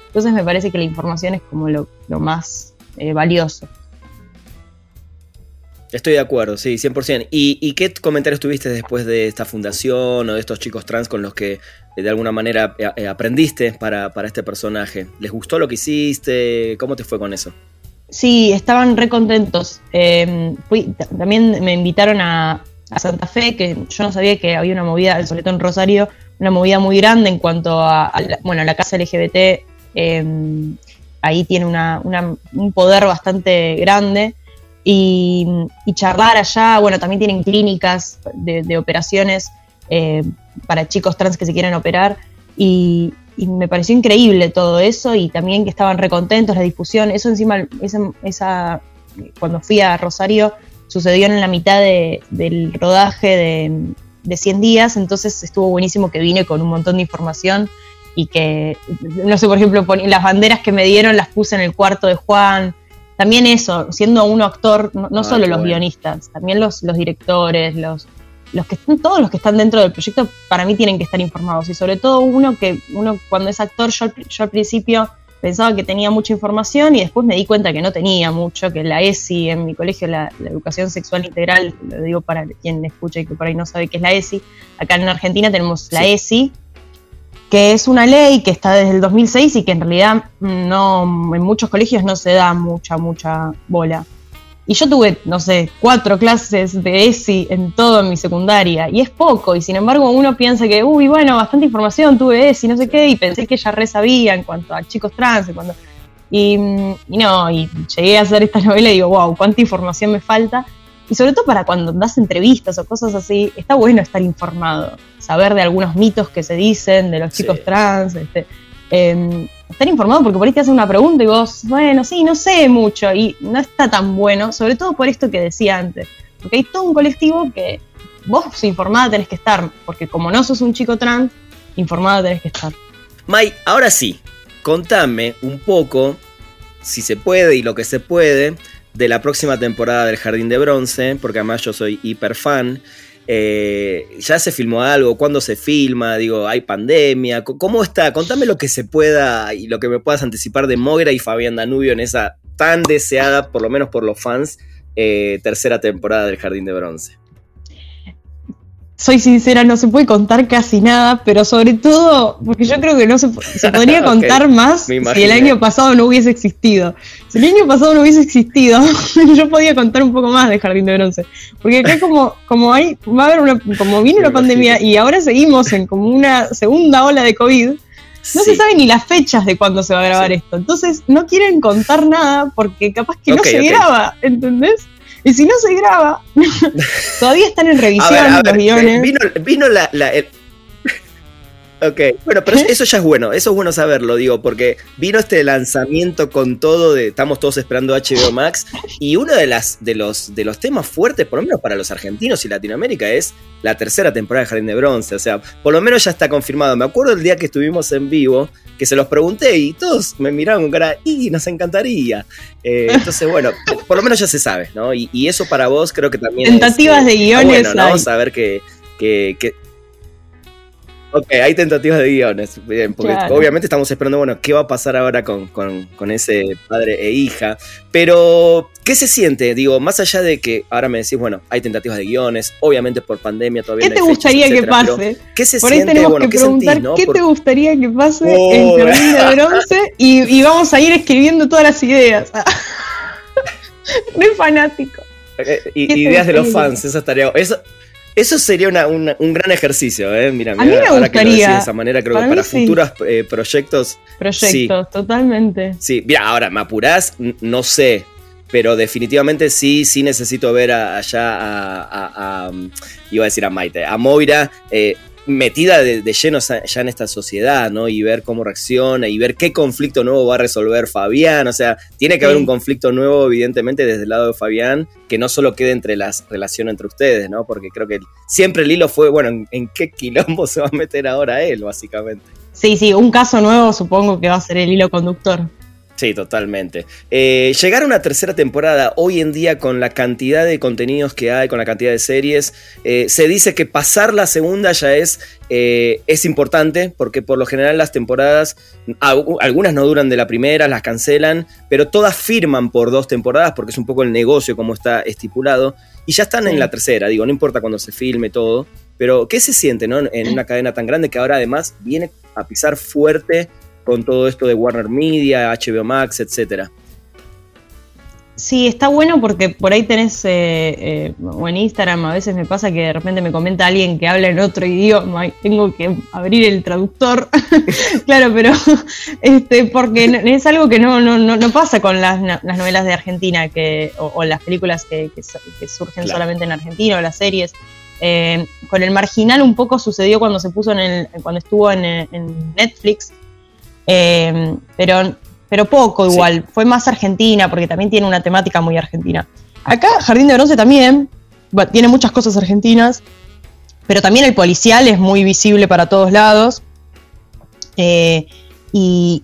entonces me parece que la información es como lo, más eh, valioso. Estoy de acuerdo, sí, 100%. ¿Y, ¿Y, qué comentarios tuviste después de esta fundación o de estos chicos trans con los que eh, de alguna manera eh, aprendiste para, este personaje? ¿Les gustó lo que hiciste? ¿Cómo te fue con eso? Sí, estaban re contentos. Em, también me invitaron a, Santa Fe, que yo no sabía que había una movida, sobre todo en Rosario, una movida muy grande en cuanto a, la, bueno, la casa LGBT. Em, ahí tiene un poder bastante grande y, charlar allá. Bueno, también tienen clínicas de, operaciones eh, para chicos trans que se quieren operar. Y, me pareció increíble todo eso y también que estaban recontentos, la difusión. Eso encima, esa, cuando fui a Rosario, sucedió en la mitad del rodaje de, de 100 días, entonces estuvo buenísimo que vine con un montón de información y que, no sé, por ejemplo, las banderas que me dieron las puse en el cuarto de Juan, también eso, siendo uno actor, no, ah, solo los guionistas, también los, los directores, los, los que están, todos los que están dentro del proyecto, para mí tienen que estar informados. Y sobre todo uno que, uno cuando es actor, yo, yo al principio pensaba que tenía mucha información y después me di cuenta que no tenía mucho, que la ESI en mi colegio, la, educación sexual integral, lo digo para quien escucha y que por ahí no sabe qué es la ESI, acá en Argentina tenemos la ESI, que es una ley que está desde el 2006 y que en realidad no en muchos colegios no se da mucha, mucha bola. Y yo tuve, no sé, cuatro clases de ESI en toda mi secundaria, y es poco, y sin embargo uno piensa que, uy, bueno, bastante información, tuve ESI, no sé qué, y pensé que ya re sabía en cuanto a chicos trans, en cuanto... Y, y no, y llegué a hacer esta novela y digo, wow, cuánta información me falta. Y sobre todo para cuando das entrevistas o cosas así, está bueno estar informado, saber de algunos mitos que se dicen, de los chicos trans, este, eh, estar informado porque por ahí te hacen una pregunta y vos, bueno, sí, no sé mucho y no está tan bueno, sobre todo por esto que decía antes, porque hay todo un colectivo que vos informada tenés que estar, porque como no sos un chico trans, informada tenés que estar. May, ahora sí, contame un poco, si se puede y lo que se puede, de la próxima temporada del Jardín de Bronce, porque además yo soy hiper fan. Eh, ¿Ya se filmó algo? ¿Cuándo se filma? Digo, ¿hay pandemia? ¿Cómo está? Contame lo que se pueda y lo que me puedas anticipar de Moira y Fabián Danubio en esa tan deseada, por lo menos por los fans, eh, tercera temporada del Jardín de Bronce soy sincera, no se puede contar casi nada, pero sobre todo, porque yo creo que no se, se podría contar más si el año pasado no hubiese existido. Si el año pasado no hubiese existido, yo podía contar un poco más de Jardín de Bronce. Porque acá como, como hay, va a haber una, como vino la pandemia y ahora seguimos en como una segunda ola de COVID, no se sabe ni las fechas de cuándo se va a grabar esto. Entonces no quieren contar nada porque capaz que no se graba, ¿entendés? Y si no se graba, todavía están en revisión los guiones. Vino, la, Ok, bueno, pero eso ya es bueno, eso es bueno saberlo, digo, porque vino este lanzamiento con todo de estamos todos esperando HBO Max y uno de las de los de los temas fuertes, por lo menos para los argentinos y Latinoamérica, es la tercera temporada de Jardín de Bronce, o sea, por lo menos ya está confirmado. Me acuerdo el día que estuvimos en vivo que se los pregunté y todos me miraron con cara, y nos encantaría. Eh, entonces, bueno, por lo menos ya se sabe, ¿no? Y, eso para vos creo que también Tentativas es, de guiones. Bueno, ¿no? Saber que, que, que Ok, hay tentativas de guiones. Bien, porque obviamente estamos esperando, bueno, qué va a pasar ahora con, ese padre e hija. Pero, ¿qué se siente? Digo, más allá de que ahora me decís, bueno, hay tentativas de guiones, obviamente por pandemia todavía. ¿Qué te gustaría que pase? ¿Qué se por siente? Ahí tenemos que preguntar, ¿qué te gustaría que pase en Jardín de Bronce? Y, vamos a ir escribiendo todas las ideas. Muy fanático. Eh, ideas de los fans, esa tarea. Eso, eso sería un gran ejercicio, ¿eh? Mira, mira, a ahora que lo de esa manera, creo que para futuros eh, proyectos. Proyectos, totalmente. Sí, mira, ahora, ¿me apurás? No sé, pero definitivamente sí, sí necesito ver allá a, iba a decir a Maite, a Moira, eh, metida de, lleno ya en esta sociedad, ¿no? Y ver cómo reacciona y ver qué conflicto nuevo va a resolver Fabián. O sea, tiene que haber un conflicto nuevo, evidentemente, desde el lado de Fabián, que no solo quede entre las relaciones entre ustedes, ¿no? Porque creo que siempre el hilo fue, bueno, ¿en, qué quilombo se va a meter ahora él, básicamente? Sí, sí, un caso nuevo supongo que va a ser el hilo conductor. Sí, totalmente. Eh, llegar a una tercera temporada hoy en día con la cantidad de contenidos que hay, con la cantidad de series, eh, se dice que pasar la segunda ya es, eh, es importante porque por lo general las temporadas, algunas no duran de la primera, las cancelan, pero todas firman por dos temporadas porque es un poco el negocio como está estipulado y ya están en la tercera, digo, no importa cuando se filme todo, pero ¿qué se siente ¿no? en una cadena tan grande que ahora además viene a pisar fuerte? Con todo esto de Warner Media, HBO Max, etcétera. Sí, está bueno porque por ahí tenés, eh, eh, o en Instagram a veces me pasa que de repente me comenta alguien que habla en otro idioma y tengo que abrir el traductor. claro, pero este, porque es algo que no, no, no pasa con las, novelas de Argentina que, o, las películas que, surgen solamente en Argentina o las series. Eh, con el marginal un poco sucedió cuando se puso en el, cuando estuvo en, en Netflix, eh, pero, pero poco igual, fue más argentina, porque también tiene una temática muy argentina. Acá Jardín de Bronce también, tiene muchas cosas argentinas, pero también el policial es muy visible para todos lados. Eh, y,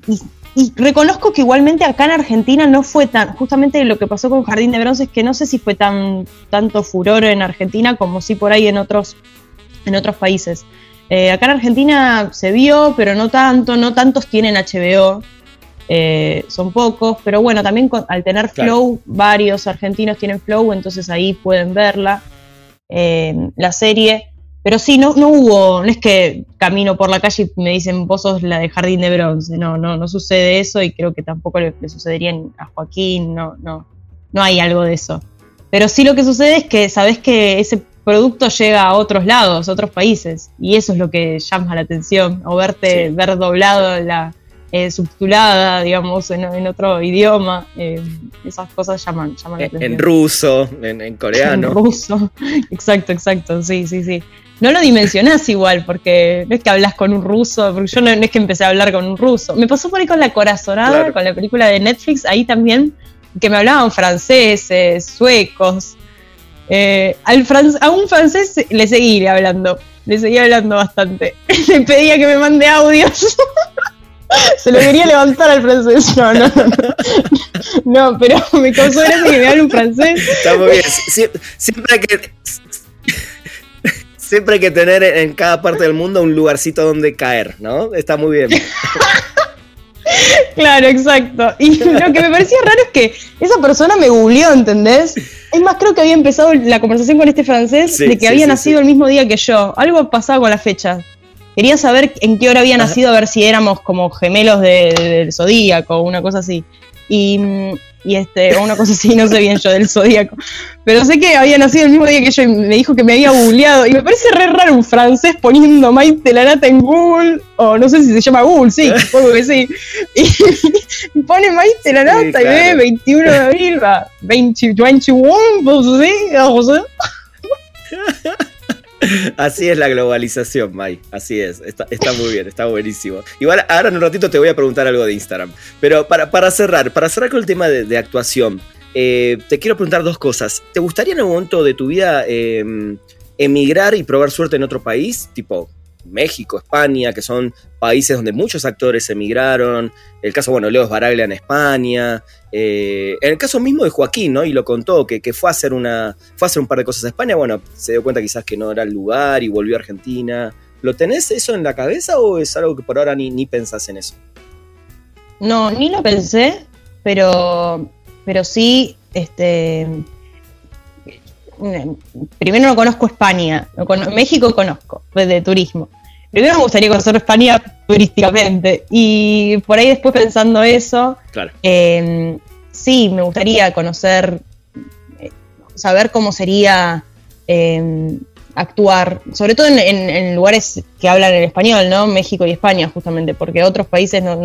reconozco que igualmente acá en Argentina no fue tan, justamente lo que pasó con Jardín de Bronce es que no sé si fue tan tanto furor en Argentina como si por ahí en otros, en otros países. Eh, acá en Argentina se vio, pero no tanto, no tantos tienen HBO, eh, son pocos, pero bueno, también al tener Flow, varios argentinos tienen Flow, entonces ahí pueden verla, eh, la serie. Pero sí, no, no hubo, no es que camino por la calle y me dicen vos sos la de Jardín de Bronce, no, no, no sucede eso y creo que tampoco le, sucedería a Joaquín, no, no, no hay algo de eso. Pero sí lo que sucede es que sabes que ese producto llega a otros lados, a otros países, y eso es lo que llama la atención, o verte, ver doblado la eh, subtitulada, digamos, en, otro idioma, eh, esas cosas llaman, llaman la atención. En ruso, en, coreano. En ruso, exacto, exacto, sí, sí, sí. No lo dimensionás igual, porque no es que hablas con un ruso, porque yo no, es que empecé a hablar con un ruso. Me pasó por ahí con La Corazonada, con la película de Netflix, ahí también, que me hablaban franceses, suecos, eh, al a un francés le seguí hablando, le seguía hablando bastante. le pedía que me mande audios. Se lo quería levantar al francés. No, no, no. No, pero me causó gracia que me hable un francés. Está muy bien. siempre hay que. Siempre hay que tener en cada parte del mundo un lugarcito donde caer, ¿no? Está muy bien. Claro, exacto. Y lo que me parecía raro es que esa persona me googleó, ¿entendés? Es más, creo que había empezado la conversación con este francés de que había nacido el mismo día que yo. Algo pasaba con la fecha. Quería saber en qué hora había nacido, a ver si éramos como gemelos del zodíaco o una cosa así. Y mm, y este, o una cosa así, no sé bien yo del zodíaco. Pero sé que había nacido el mismo día que yo y me dijo que me había googleado. Y me parece re raro un francés poniendo Maite la nata en Google, o no sé si se llama Google, sí, supongo que sí. Y, pone Maite la nata y ve 21 de abril, va, 20, 21, pues sí, sé. Así es la globalización, Mai. Así es. Está, muy bien, está buenísimo. Igual ahora en un ratito te voy a preguntar algo de Instagram. Pero para, para cerrar, para cerrar con el tema de, actuación, eh, te quiero preguntar dos cosas. ¿Te gustaría en algún momento de tu vida em, emigrar y probar suerte en otro país? Tipo, México, España, que son países donde muchos actores emigraron. El caso, bueno, Leo Baraglia en España. Eh, en el caso mismo de Joaquín, ¿no? Y lo contó, que, fue, a hacer una, fue a hacer un par de cosas a España. Bueno, se dio cuenta quizás que no era el lugar y volvió a Argentina. ¿Lo tenés eso en la cabeza o es algo que por ahora ni, ni pensás en eso? No, ni lo pensé, pero, pero sí, este, primero no conozco España, México conozco, pues, de turismo. Primero me gustaría conocer España turísticamente y por ahí después pensando eso, em, sí, me gustaría conocer, eh, saber cómo sería em, actuar, sobre todo en, lugares que hablan el español, ¿no? México y España, justamente, porque otros países no,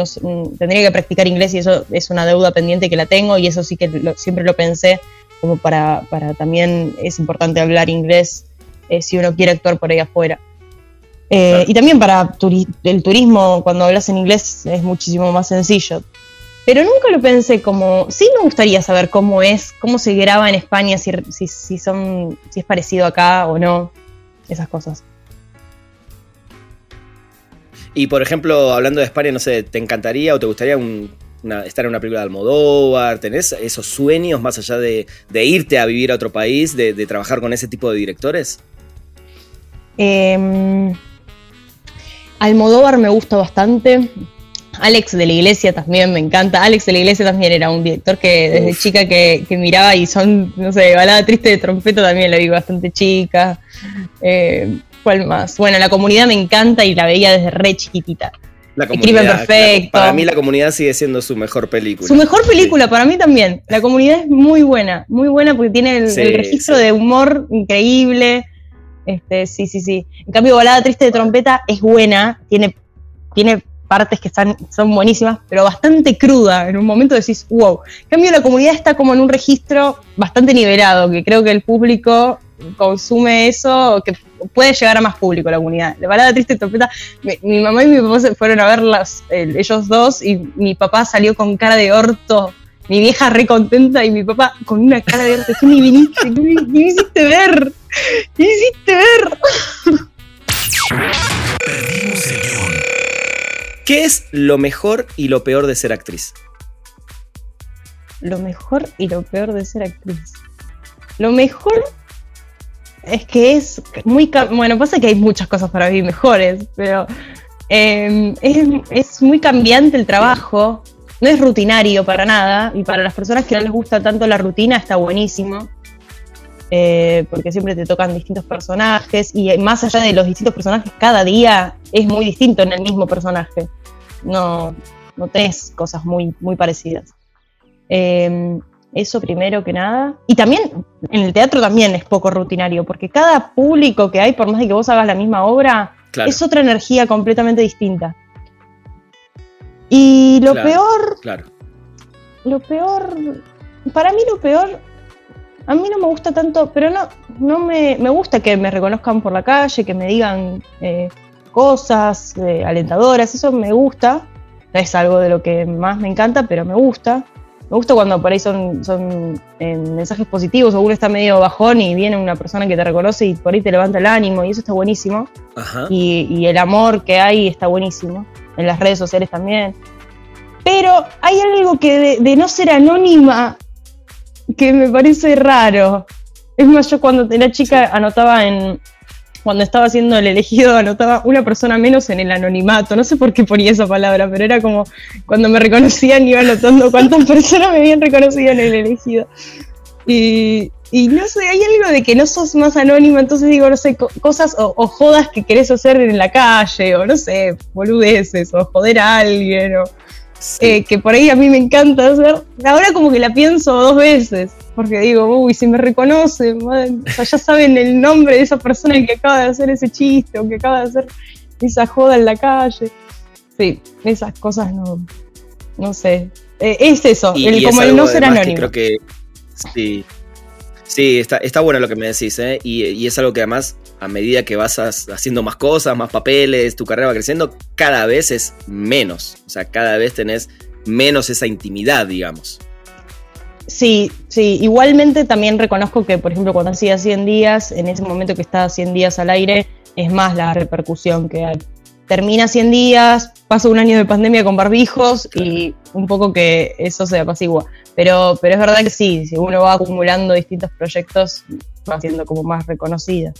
tendría que practicar inglés y eso es una deuda pendiente que la tengo y eso sí que siempre lo pensé como para, también es importante hablar inglés eh, si uno quiere actuar por ahí afuera. Eh, y también para el turismo, cuando hablas en inglés es muchísimo más sencillo. Pero nunca lo pensé como, sí me gustaría saber cómo es, cómo se graba en España, si, si, son, si es parecido acá o no, esas cosas. Y por ejemplo, hablando de España, no sé, ¿te encantaría o te gustaría un, estar en una película de Almodóvar? ¿Tenés esos sueños más allá de, irte a vivir a otro país, de, trabajar con ese tipo de directores? Em, Almodóvar me gusta bastante. Alex de la Iglesia también me encanta. Alex de la Iglesia también era un director que desde chica que, miraba y son, no sé, balada triste de trompeta también la vi bastante chica. Eh, ¿Cuál más? Bueno, la comunidad me encanta y la veía desde re chiquitita. La comunidad, perfecto. para mí la comunidad sigue siendo su mejor película. Su mejor película, para mí también. La comunidad es muy buena, muy buena porque tiene el, registro de humor increíble. Este, sí, sí, sí. En cambio, Balada Triste de Trompeta es buena, tiene, tiene partes que están, son buenísimas, pero bastante cruda. En un momento decís, wow. En cambio, la comunidad está como en un registro bastante nivelado, que creo que el público consume eso, que puede llegar a más público la comunidad. La balada triste y trompeta, mi, mamá y mi papá se fueron a verlas ellos dos y mi papá salió con cara de orto, mi vieja re contenta y mi papá con una cara de orto. ¿Qué me viniste? ¿Qué me, hiciste ver? ¿Qué me hiciste ver? ¿Qué es lo mejor y lo peor de ser actriz? Lo mejor y lo peor de ser actriz. Lo mejor es que es muy. Bueno, pasa que hay muchas cosas para mí mejores, pero em, es, muy cambiante el trabajo. No es rutinario para nada. Y para las personas que no les gusta tanto la rutina, está buenísimo. Eh, porque siempre te tocan distintos personajes. Y más allá de los distintos personajes, cada día es muy distinto en el mismo personaje. No, no tenés cosas muy, muy parecidas. Em, eso primero que nada. Y también en el teatro también es poco rutinario, porque cada público que hay, por más de que vos hagas la misma obra, es otra energía completamente distinta. Y lo peor, claro. lo peor, para mí lo peor, a mí no me gusta tanto, pero no, no me, me gusta que me reconozcan por la calle, que me digan eh, cosas eh, alentadoras, eso me gusta, es algo de lo que más me encanta, pero me gusta. Me gusta cuando por ahí son, son eh, mensajes positivos o uno está medio bajón y viene una persona que te reconoce y por ahí te levanta el ánimo y eso está buenísimo. Y, el amor que hay está buenísimo. En las redes sociales también. Pero hay algo que de, no ser anónima que me parece raro. Es más, yo cuando era chica anotaba en, cuando estaba haciendo el elegido anotaba una persona menos en el anonimato. No sé por qué ponía esa palabra, pero era como cuando me reconocían iba anotando cuántas personas me habían reconocido en el elegido. Y, no sé, hay algo de que no sos más anónima, entonces digo, no sé, cosas o, jodas que querés hacer en la calle, o no sé, boludeces, o joder a alguien, o eh, que por ahí a mí me encanta hacer. Ahora como que la pienso dos veces, porque digo, uy, si me reconocen, ya saben el nombre de esa persona que acaba de hacer ese chiste o que acaba de hacer esa joda en la calle. Sí, esas cosas no, no sé. Eh, es eso, el, como el no ser anónimo. creo que sí, Sí, está, está bueno lo que me decís, ¿eh? y, es algo que además, a medida que vas haciendo más cosas, más papeles, tu carrera va creciendo, cada vez es menos. O sea, cada vez tenés menos esa intimidad, digamos. Sí, sí. Igualmente también reconozco que, por ejemplo, cuando hacía 100 días, en ese momento que estaba 100 días al aire, es más la repercusión que hay. Termina 100 días, pasa un año de pandemia con barbijos y un poco que eso se apacigua. Pero, pero es verdad que sí, si uno va acumulando distintos proyectos, va siendo como más reconocida.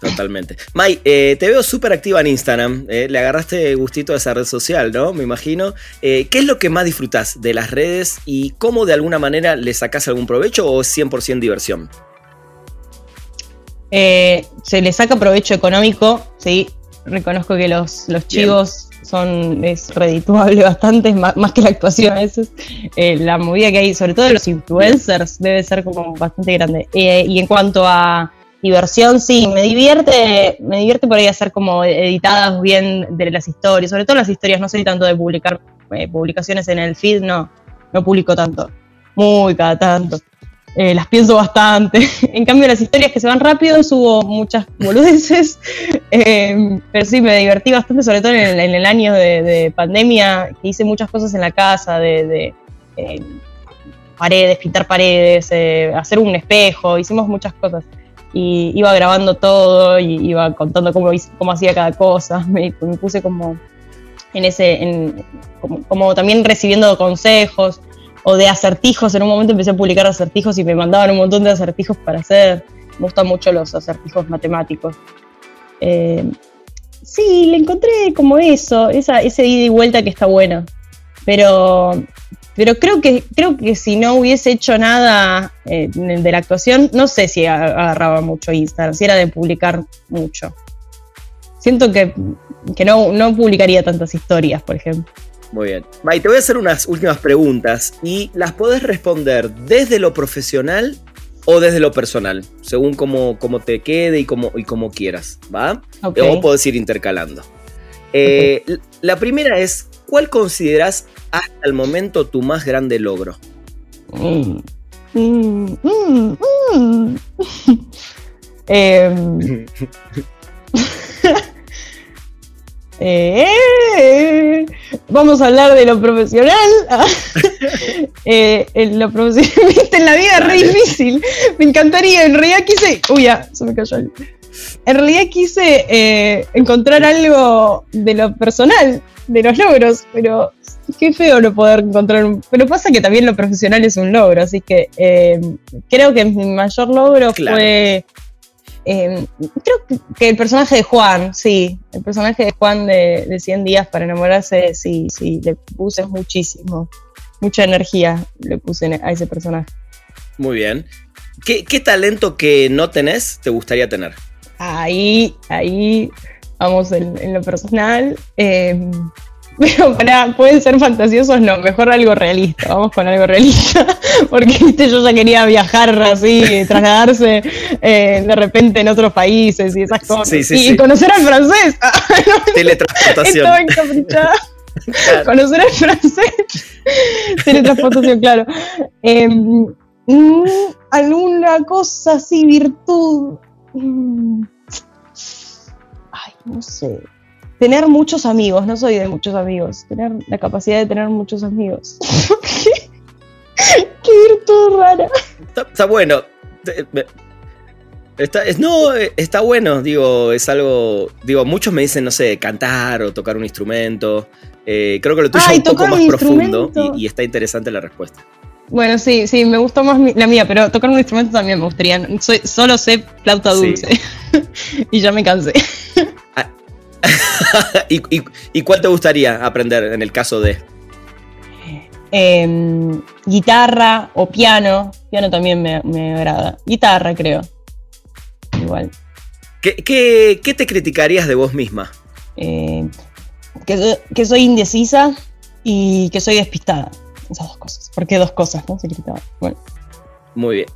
Totalmente. Mai, eh, te veo súper activa en Instagram. Eh, le agarraste gustito a esa red social, ¿no? Me imagino. Eh, ¿Qué es lo que más disfrutas de las redes y cómo de alguna manera le sacas algún provecho o es 100% diversión? se le saca provecho económico, sí. Reconozco que los, los chivos son, es redituable bastante, más, que la actuación a veces. La movida que hay, sobre todo de los influencers, debe ser como bastante grande. Y en cuanto a diversión, sí, me divierte, me divierte por ahí hacer como editadas bien de las historias, sobre todo las historias, no soy tanto de publicar eh, publicaciones en el feed, no, no publico tanto, muy cada tanto. Eh, las pienso bastante. en cambio, las historias que se van rápido, subo muchas boludeces. Eh, pero sí, me divertí bastante, sobre todo en el, año de, pandemia, que hice muchas cosas en la casa, de, eh, paredes, pintar paredes, hacer un espejo, hicimos muchas cosas. Y iba grabando todo y iba contando cómo, cómo hacía cada cosa. Me, puse como en ese, como también recibiendo consejos o de acertijos. En un momento empecé a publicar acertijos y me mandaban un montón de acertijos para hacer. Me gustan mucho los acertijos matemáticos. Eh, sí, le encontré como eso, esa, ese ida y vuelta que está bueno. Pero, pero creo que, creo que si no hubiese hecho nada eh, de la actuación, no sé si agarraba mucho Instagram, si era de publicar mucho. Siento que, que no, no publicaría tantas historias, por ejemplo. Muy bien. May, te voy a hacer unas últimas preguntas y las podés responder desde lo profesional o desde lo personal, según cómo, te quede y cómo, y cómo quieras, ¿va? O podés ir intercalando. Eh, la primera es, ¿cuál consideras hasta el momento tu más grande logro? Mm. Mm, mm, em, Eh, vamos a hablar de lo profesional. eh, lo profesional en la vida es re difícil. Me encantaría, en realidad quise. Uy, ya, se me cayó. En realidad quise eh, encontrar algo de lo personal, de los logros, pero qué feo no poder encontrar un... Pero pasa que también lo profesional es un logro, así que eh, creo que mi mayor logro fue Em, creo que el personaje de Juan, sí, el personaje de Juan de, de 100 días para enamorarse, sí, sí, le puse muchísimo, mucha energía le puse a ese personaje. Muy bien. ¿Qué, talento que no tenés te gustaría tener? Ahí, ahí, vamos en, lo personal. Em, pero para, pueden ser fantasiosos, no, mejor algo realista, vamos con algo realista, porque viste, yo ya quería viajar así, trasladarse eh, de repente en otros países y esas cosas, y conocer al francés. Teletransportación. Estaba encaprichada. Conocer al francés. Teletransportación, claro. Mm, alguna cosa así, virtud. Mm, ay, no sé tener muchos amigos, no soy de muchos amigos, tener la capacidad de tener muchos amigos. ¿Qué, virtud rara. Está, bueno. Está, no, está bueno, digo, es algo, digo, muchos me dicen, no sé, cantar o tocar un instrumento. Eh, creo que lo tuyo es un poco más profundo y, está interesante la respuesta. Bueno, sí, sí, me gustó más la mía, pero tocar un instrumento también me gustaría. solo sé flauta dulce y ya me cansé. ¿Y, cuál te gustaría aprender en el caso de? Em, guitarra o piano. Piano también me, agrada. Guitarra, creo. Igual. ¿Qué, te criticarías de vos misma? Eh, que, soy indecisa y que soy despistada. Esas dos cosas. ¿Por qué dos cosas, no? Se Bueno. Muy bien.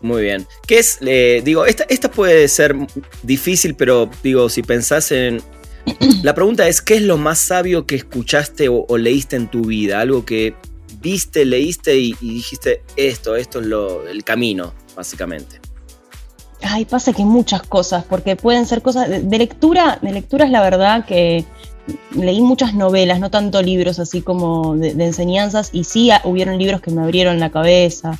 Muy, bien. ¿Qué es? digo, esta, esta puede ser difícil, pero digo, si pensás en. La pregunta es: ¿qué es lo más sabio que escuchaste o, leíste en tu vida? Algo que viste, leíste y, dijiste esto, esto es lo, el camino, básicamente. Ay, pasa que muchas cosas, porque pueden ser cosas. De, lectura, de lectura es la verdad que leí muchas novelas, no tanto libros así como de, enseñanzas, y sí hubieron libros que me abrieron la cabeza.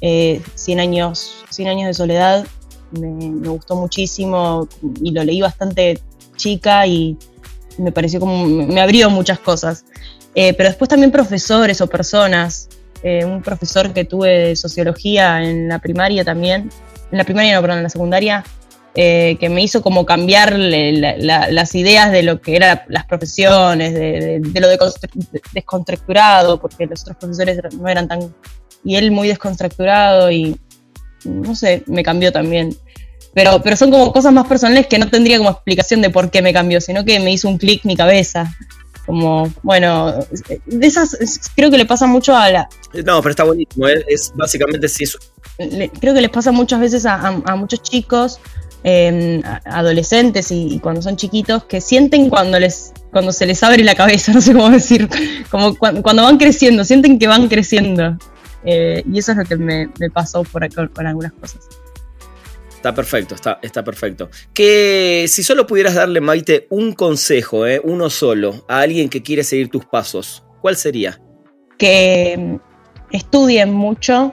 100 eh, años, 100 años de soledad, me, gustó muchísimo y lo leí bastante chica y me pareció como, me abrió muchas cosas. Eh, pero después también profesores o personas, eh, un profesor que tuve de sociología en la primaria también, en la primaria no, perdón, en la secundaria, que me hizo como cambiar las ideas de lo que eran las profesiones, de, de lo descontracturado, porque los otros profesores no eran tan y él muy desconstructurado y no sé, me cambió también. Pero, pero son como cosas más personales que no tendría como explicación de por qué me cambió, sino que me hizo un clic mi cabeza. Como, bueno, de esas creo que le pasa mucho a la... No, pero está buenísimo, es, básicamente sí. creo que les pasa muchas veces a, muchos chicos, em, adolescentes y, cuando son chiquitos, que sienten cuando les cuando se les abre la cabeza, no sé cómo decir, como cuando, cuando van creciendo, sienten que van creciendo. Eh, y eso es lo que me, pasó por, con algunas cosas. Está perfecto, está, está perfecto. Que si solo pudieras darle, Maite, un consejo, eh, uno solo, a alguien que quiere seguir tus pasos, ¿cuál sería? Que mm, estudien mucho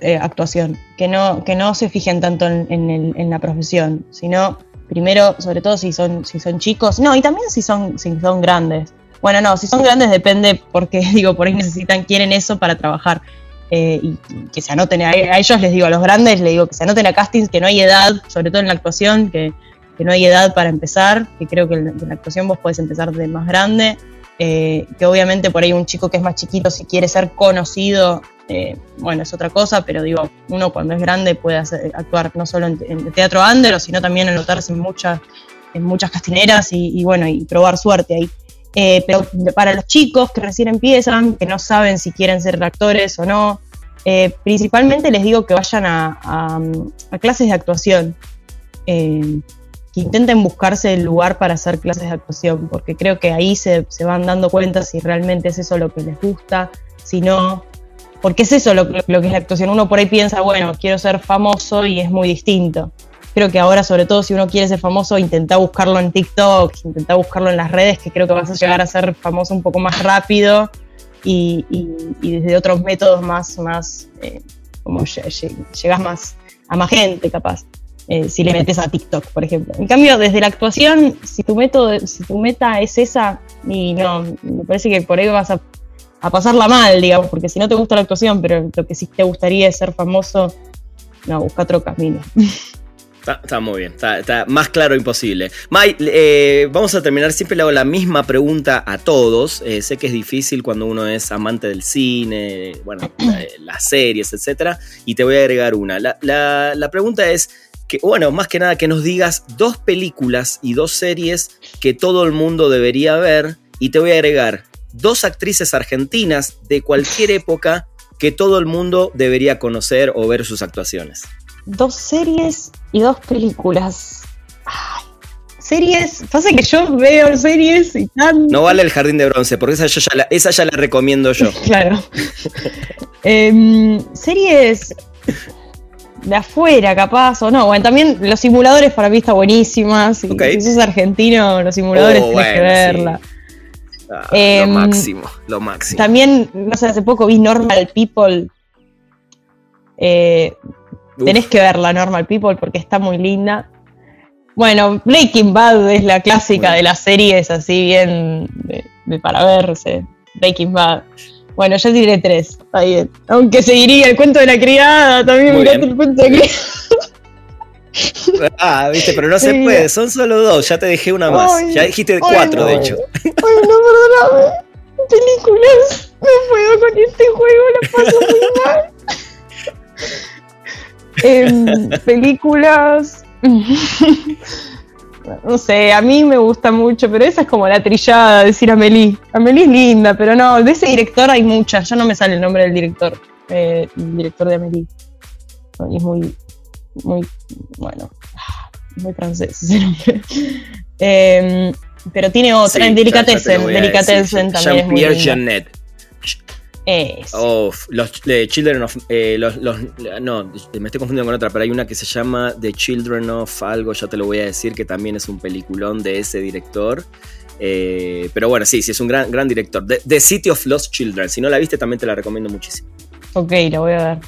eh, actuación, que no, que no se fijen tanto en, la profesión, sino primero, sobre todo si son, si son chicos, no, y también si son, si son grandes, bueno, no, si son grandes depende porque, digo, por ahí necesitan, quieren eso para trabajar. Eh, y, que se anoten, a, ellos les digo, a los grandes les digo que se anoten a castings, que no hay edad, sobre todo en la actuación, que, no hay edad para empezar, que creo que en, la actuación vos podés empezar de más grande, eh, que obviamente por ahí un chico que es más chiquito, si quiere ser conocido, eh, bueno, es otra cosa, pero digo, uno cuando es grande puede actuar no solo en, teatro under, sino también anotarse en muchas, en muchas castineras y, y bueno, y probar suerte ahí. Eh, pero para los chicos que recién empiezan, que no saben si quieren ser actores o no, eh, principalmente les digo que vayan a, clases de actuación, eh, que intenten buscarse el lugar para hacer clases de actuación, porque creo que ahí se, se, van dando cuenta si realmente es eso lo que les gusta, si no, porque es eso lo, que es la actuación. Uno por ahí piensa, bueno, quiero ser famoso y es muy distinto creo que ahora, sobre todo si uno quiere ser famoso, intenta buscarlo en TikTok, intenta buscarlo en las redes, que creo que vas a llegar a ser famoso un poco más rápido y, desde otros métodos más, más eh, como llegas más a más gente, capaz. Eh, si le metes a TikTok, por ejemplo. En cambio, desde la actuación, si tu método, si tu meta es esa, y no, me parece que por ahí vas a, a pasarla mal, digamos, porque si no te gusta la actuación, pero lo que sí te gustaría es ser famoso, no, busca otro camino. Está, muy bien, está, más claro imposible. May, eh, vamos a terminar. Siempre le hago la misma pregunta a todos. Eh, sé que es difícil cuando uno es amante del cine, bueno, las series, etc. Y te voy a agregar una. La, pregunta es: que, bueno, más que nada que nos digas dos películas y dos series que todo el mundo debería ver. Y te voy a agregar dos actrices argentinas de cualquier época que todo el mundo debería conocer o ver sus actuaciones. Dos series y dos películas. Ay, series, pasa que yo veo series y tanto. No vale el jardín de bronce, porque esa, yo ya, la, esa ya la recomiendo yo. claro. Em, series de afuera, capaz, o no. Bueno, también los simuladores para mí están buenísimas. Si, si sos argentino, los simuladores oh, tenés que verla. Ah, lo em, máximo, lo máximo. También, no sé, hace poco vi Normal People. Eh, tenés que verla, Normal People, porque está muy linda. Bueno, Breaking Bad es la clásica de las series así bien de, para verse. Breaking Bad. Bueno, yo diré tres, está bien. Aunque seguiría el cuento de la criada, también el cuento de la criada. Ah, viste, pero no se puede, son solo dos, ya te dejé una más. ya dijiste cuatro, de hecho. Ay, no, perdóname. Películas, no puedo con este juego, la paso muy mal. Em, películas. no sé, a mí me gusta mucho, pero esa es como la trillada, decir Amelie. Amelie es linda, pero no, de ese director hay muchas, ya no me sale el nombre del director, eh, el director de Amelie. Y es muy, muy, bueno, muy francés ese nombre. Em, pero tiene otra, en Delicatessen, Delicatessen también es muy linda. Oh, los Children of. Eh, los, no, me estoy confundiendo con otra, pero hay una que se llama The Children of algo, ya te lo voy a decir, que también es un peliculón de ese director. Eh, pero bueno, sí, sí, es un gran, gran director. The, City of Lost Children. Si no la viste, también te la recomiendo muchísimo. Ok, la voy a ver.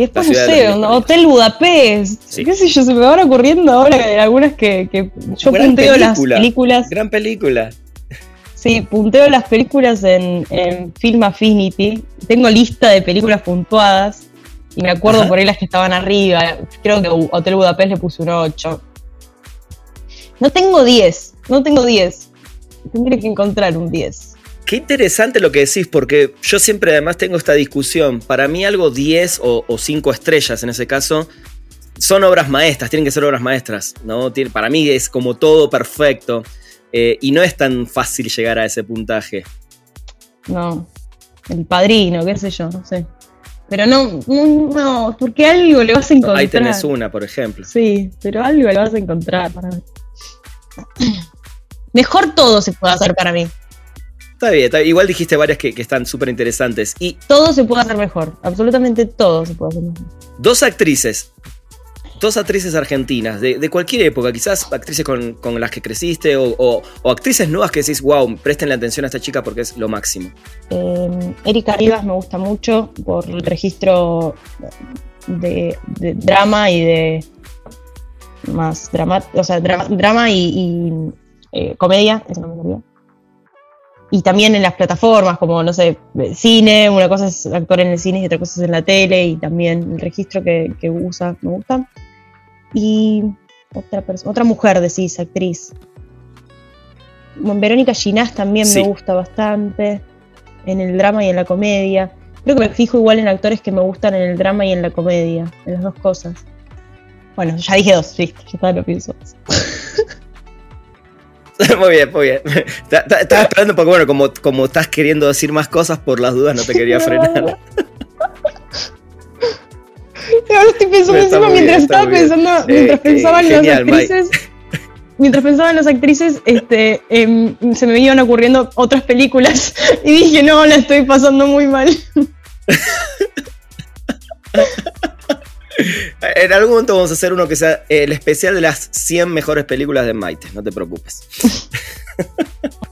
Y después, no sé, Hotel Budapest. ¿Qué sé yo? Se me van ocurriendo ahora algunas que, que yo punteo las películas. Gran película. Sí, punteo las películas en, Film Affinity. Tengo lista de películas puntuadas. Y me acuerdo por ahí las que estaban arriba. Creo que Hotel Budapest le puse un 8. No tengo 10. No tengo 10. Tendré que encontrar un 10. Qué interesante lo que decís, porque yo siempre además tengo esta discusión. Para mí algo 10 o, 5 estrellas en ese caso son obras maestras, tienen que ser obras maestras. ¿no? Para mí es como todo perfecto. Eh, y no es tan fácil llegar a ese puntaje. No, el padrino, qué sé yo, no sé. Pero no, no, porque algo le vas a encontrar. Ahí tenés una, por ejemplo. Sí, pero algo le vas a encontrar para mí. Mejor todo se puede hacer para mí. Está bien, igual dijiste varias que, que están súper interesantes. Y todo se puede hacer mejor, absolutamente todo se puede hacer mejor. Dos actrices dos actrices argentinas de, cualquier época, quizás actrices con, las que creciste o, actrices nuevas que decís, wow, presten la atención a esta chica porque es lo máximo. Eh, Erika Rivas me gusta mucho por el registro de, drama y de más drama, o sea, drama, y, eh, comedia, eso no me olvidó. Y también en las plataformas, como, no sé, cine, una cosa es actor en el cine y otra cosa es en la tele, y también el registro que, que usa me gusta y otra, otra mujer, decís, actriz. Verónica Ginás también me gusta bastante en el drama y en la comedia. Creo que me fijo igual en actores que me gustan en el drama y en la comedia, en las dos cosas. Bueno, ya dije dos, listo, ya está, lo pienso. muy bien, muy bien. Estaba esperando porque, bueno, como, como estás queriendo decir más cosas, por las dudas no te quería frenar. Ahora estoy pensando mientras estaba pensando, mientras pensaba en las actrices. Mientras pensaba en las actrices, este, em, se me iban ocurriendo otras películas y dije, no, la estoy pasando muy mal. En algún momento vamos a hacer uno que sea el especial de las 100 mejores películas de Maite, no te preocupes.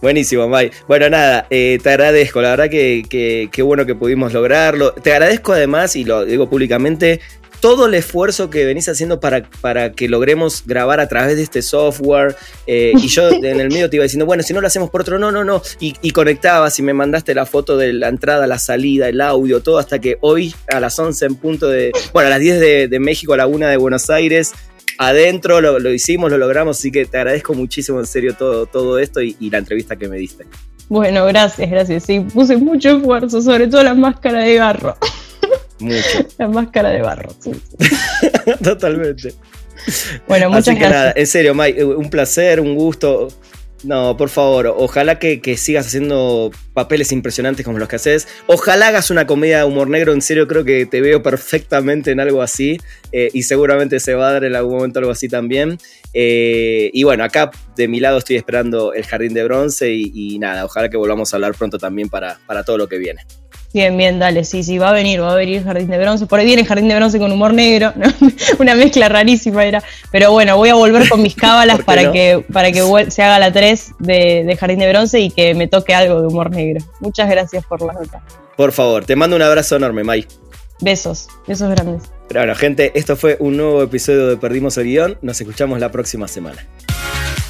Buenísimo, Mike. Bueno, nada, eh, te agradezco. La verdad que, que, bueno que pudimos lograrlo. Te agradezco además, y lo digo públicamente, todo el esfuerzo que venís haciendo para, para que logremos grabar a través de este software. Eh, y yo en el medio te iba diciendo, bueno, si no lo hacemos por otro, no, no, no. Y, y, conectabas y me mandaste la foto de la entrada, la salida, el audio, todo, hasta que hoy a las 11 en punto de, bueno, a las 10 de, de México, a la 1 de Buenos Aires, adentro lo, lo, hicimos, lo logramos, así que te agradezco muchísimo en serio todo, todo esto y, y la entrevista que me diste. Bueno, gracias, gracias. Sí, puse mucho esfuerzo, sobre todo la máscara de barro. Mucho. La máscara de barro, sí. Totalmente. Bueno, muchas Así que gracias. nada, en serio, Mike, un placer, un gusto. No, por favor, ojalá que, que sigas haciendo papeles impresionantes como los que haces. Ojalá hagas una comedia de humor negro, en serio creo que te veo perfectamente en algo así eh, y seguramente se va a dar en algún momento algo así también. Eh, y bueno, acá de mi lado estoy esperando el Jardín de Bronce y, y nada, ojalá que volvamos a hablar pronto también para, para todo lo que viene. Bien, bien, dale, sí, sí, va a venir, va a venir Jardín de Bronce. Por ahí viene Jardín de Bronce con humor negro, ¿no? una mezcla rarísima era. Pero bueno, voy a volver con mis cábalas ¿Por qué para, no? que, para que se haga la 3 de, de Jardín de Bronce y que me toque algo de humor negro. Muchas gracias por la nota. Por favor, te mando un abrazo enorme, Mike. Besos, besos grandes. Pero bueno, gente, esto fue un nuevo episodio de Perdimos el Guión. Nos escuchamos la próxima semana.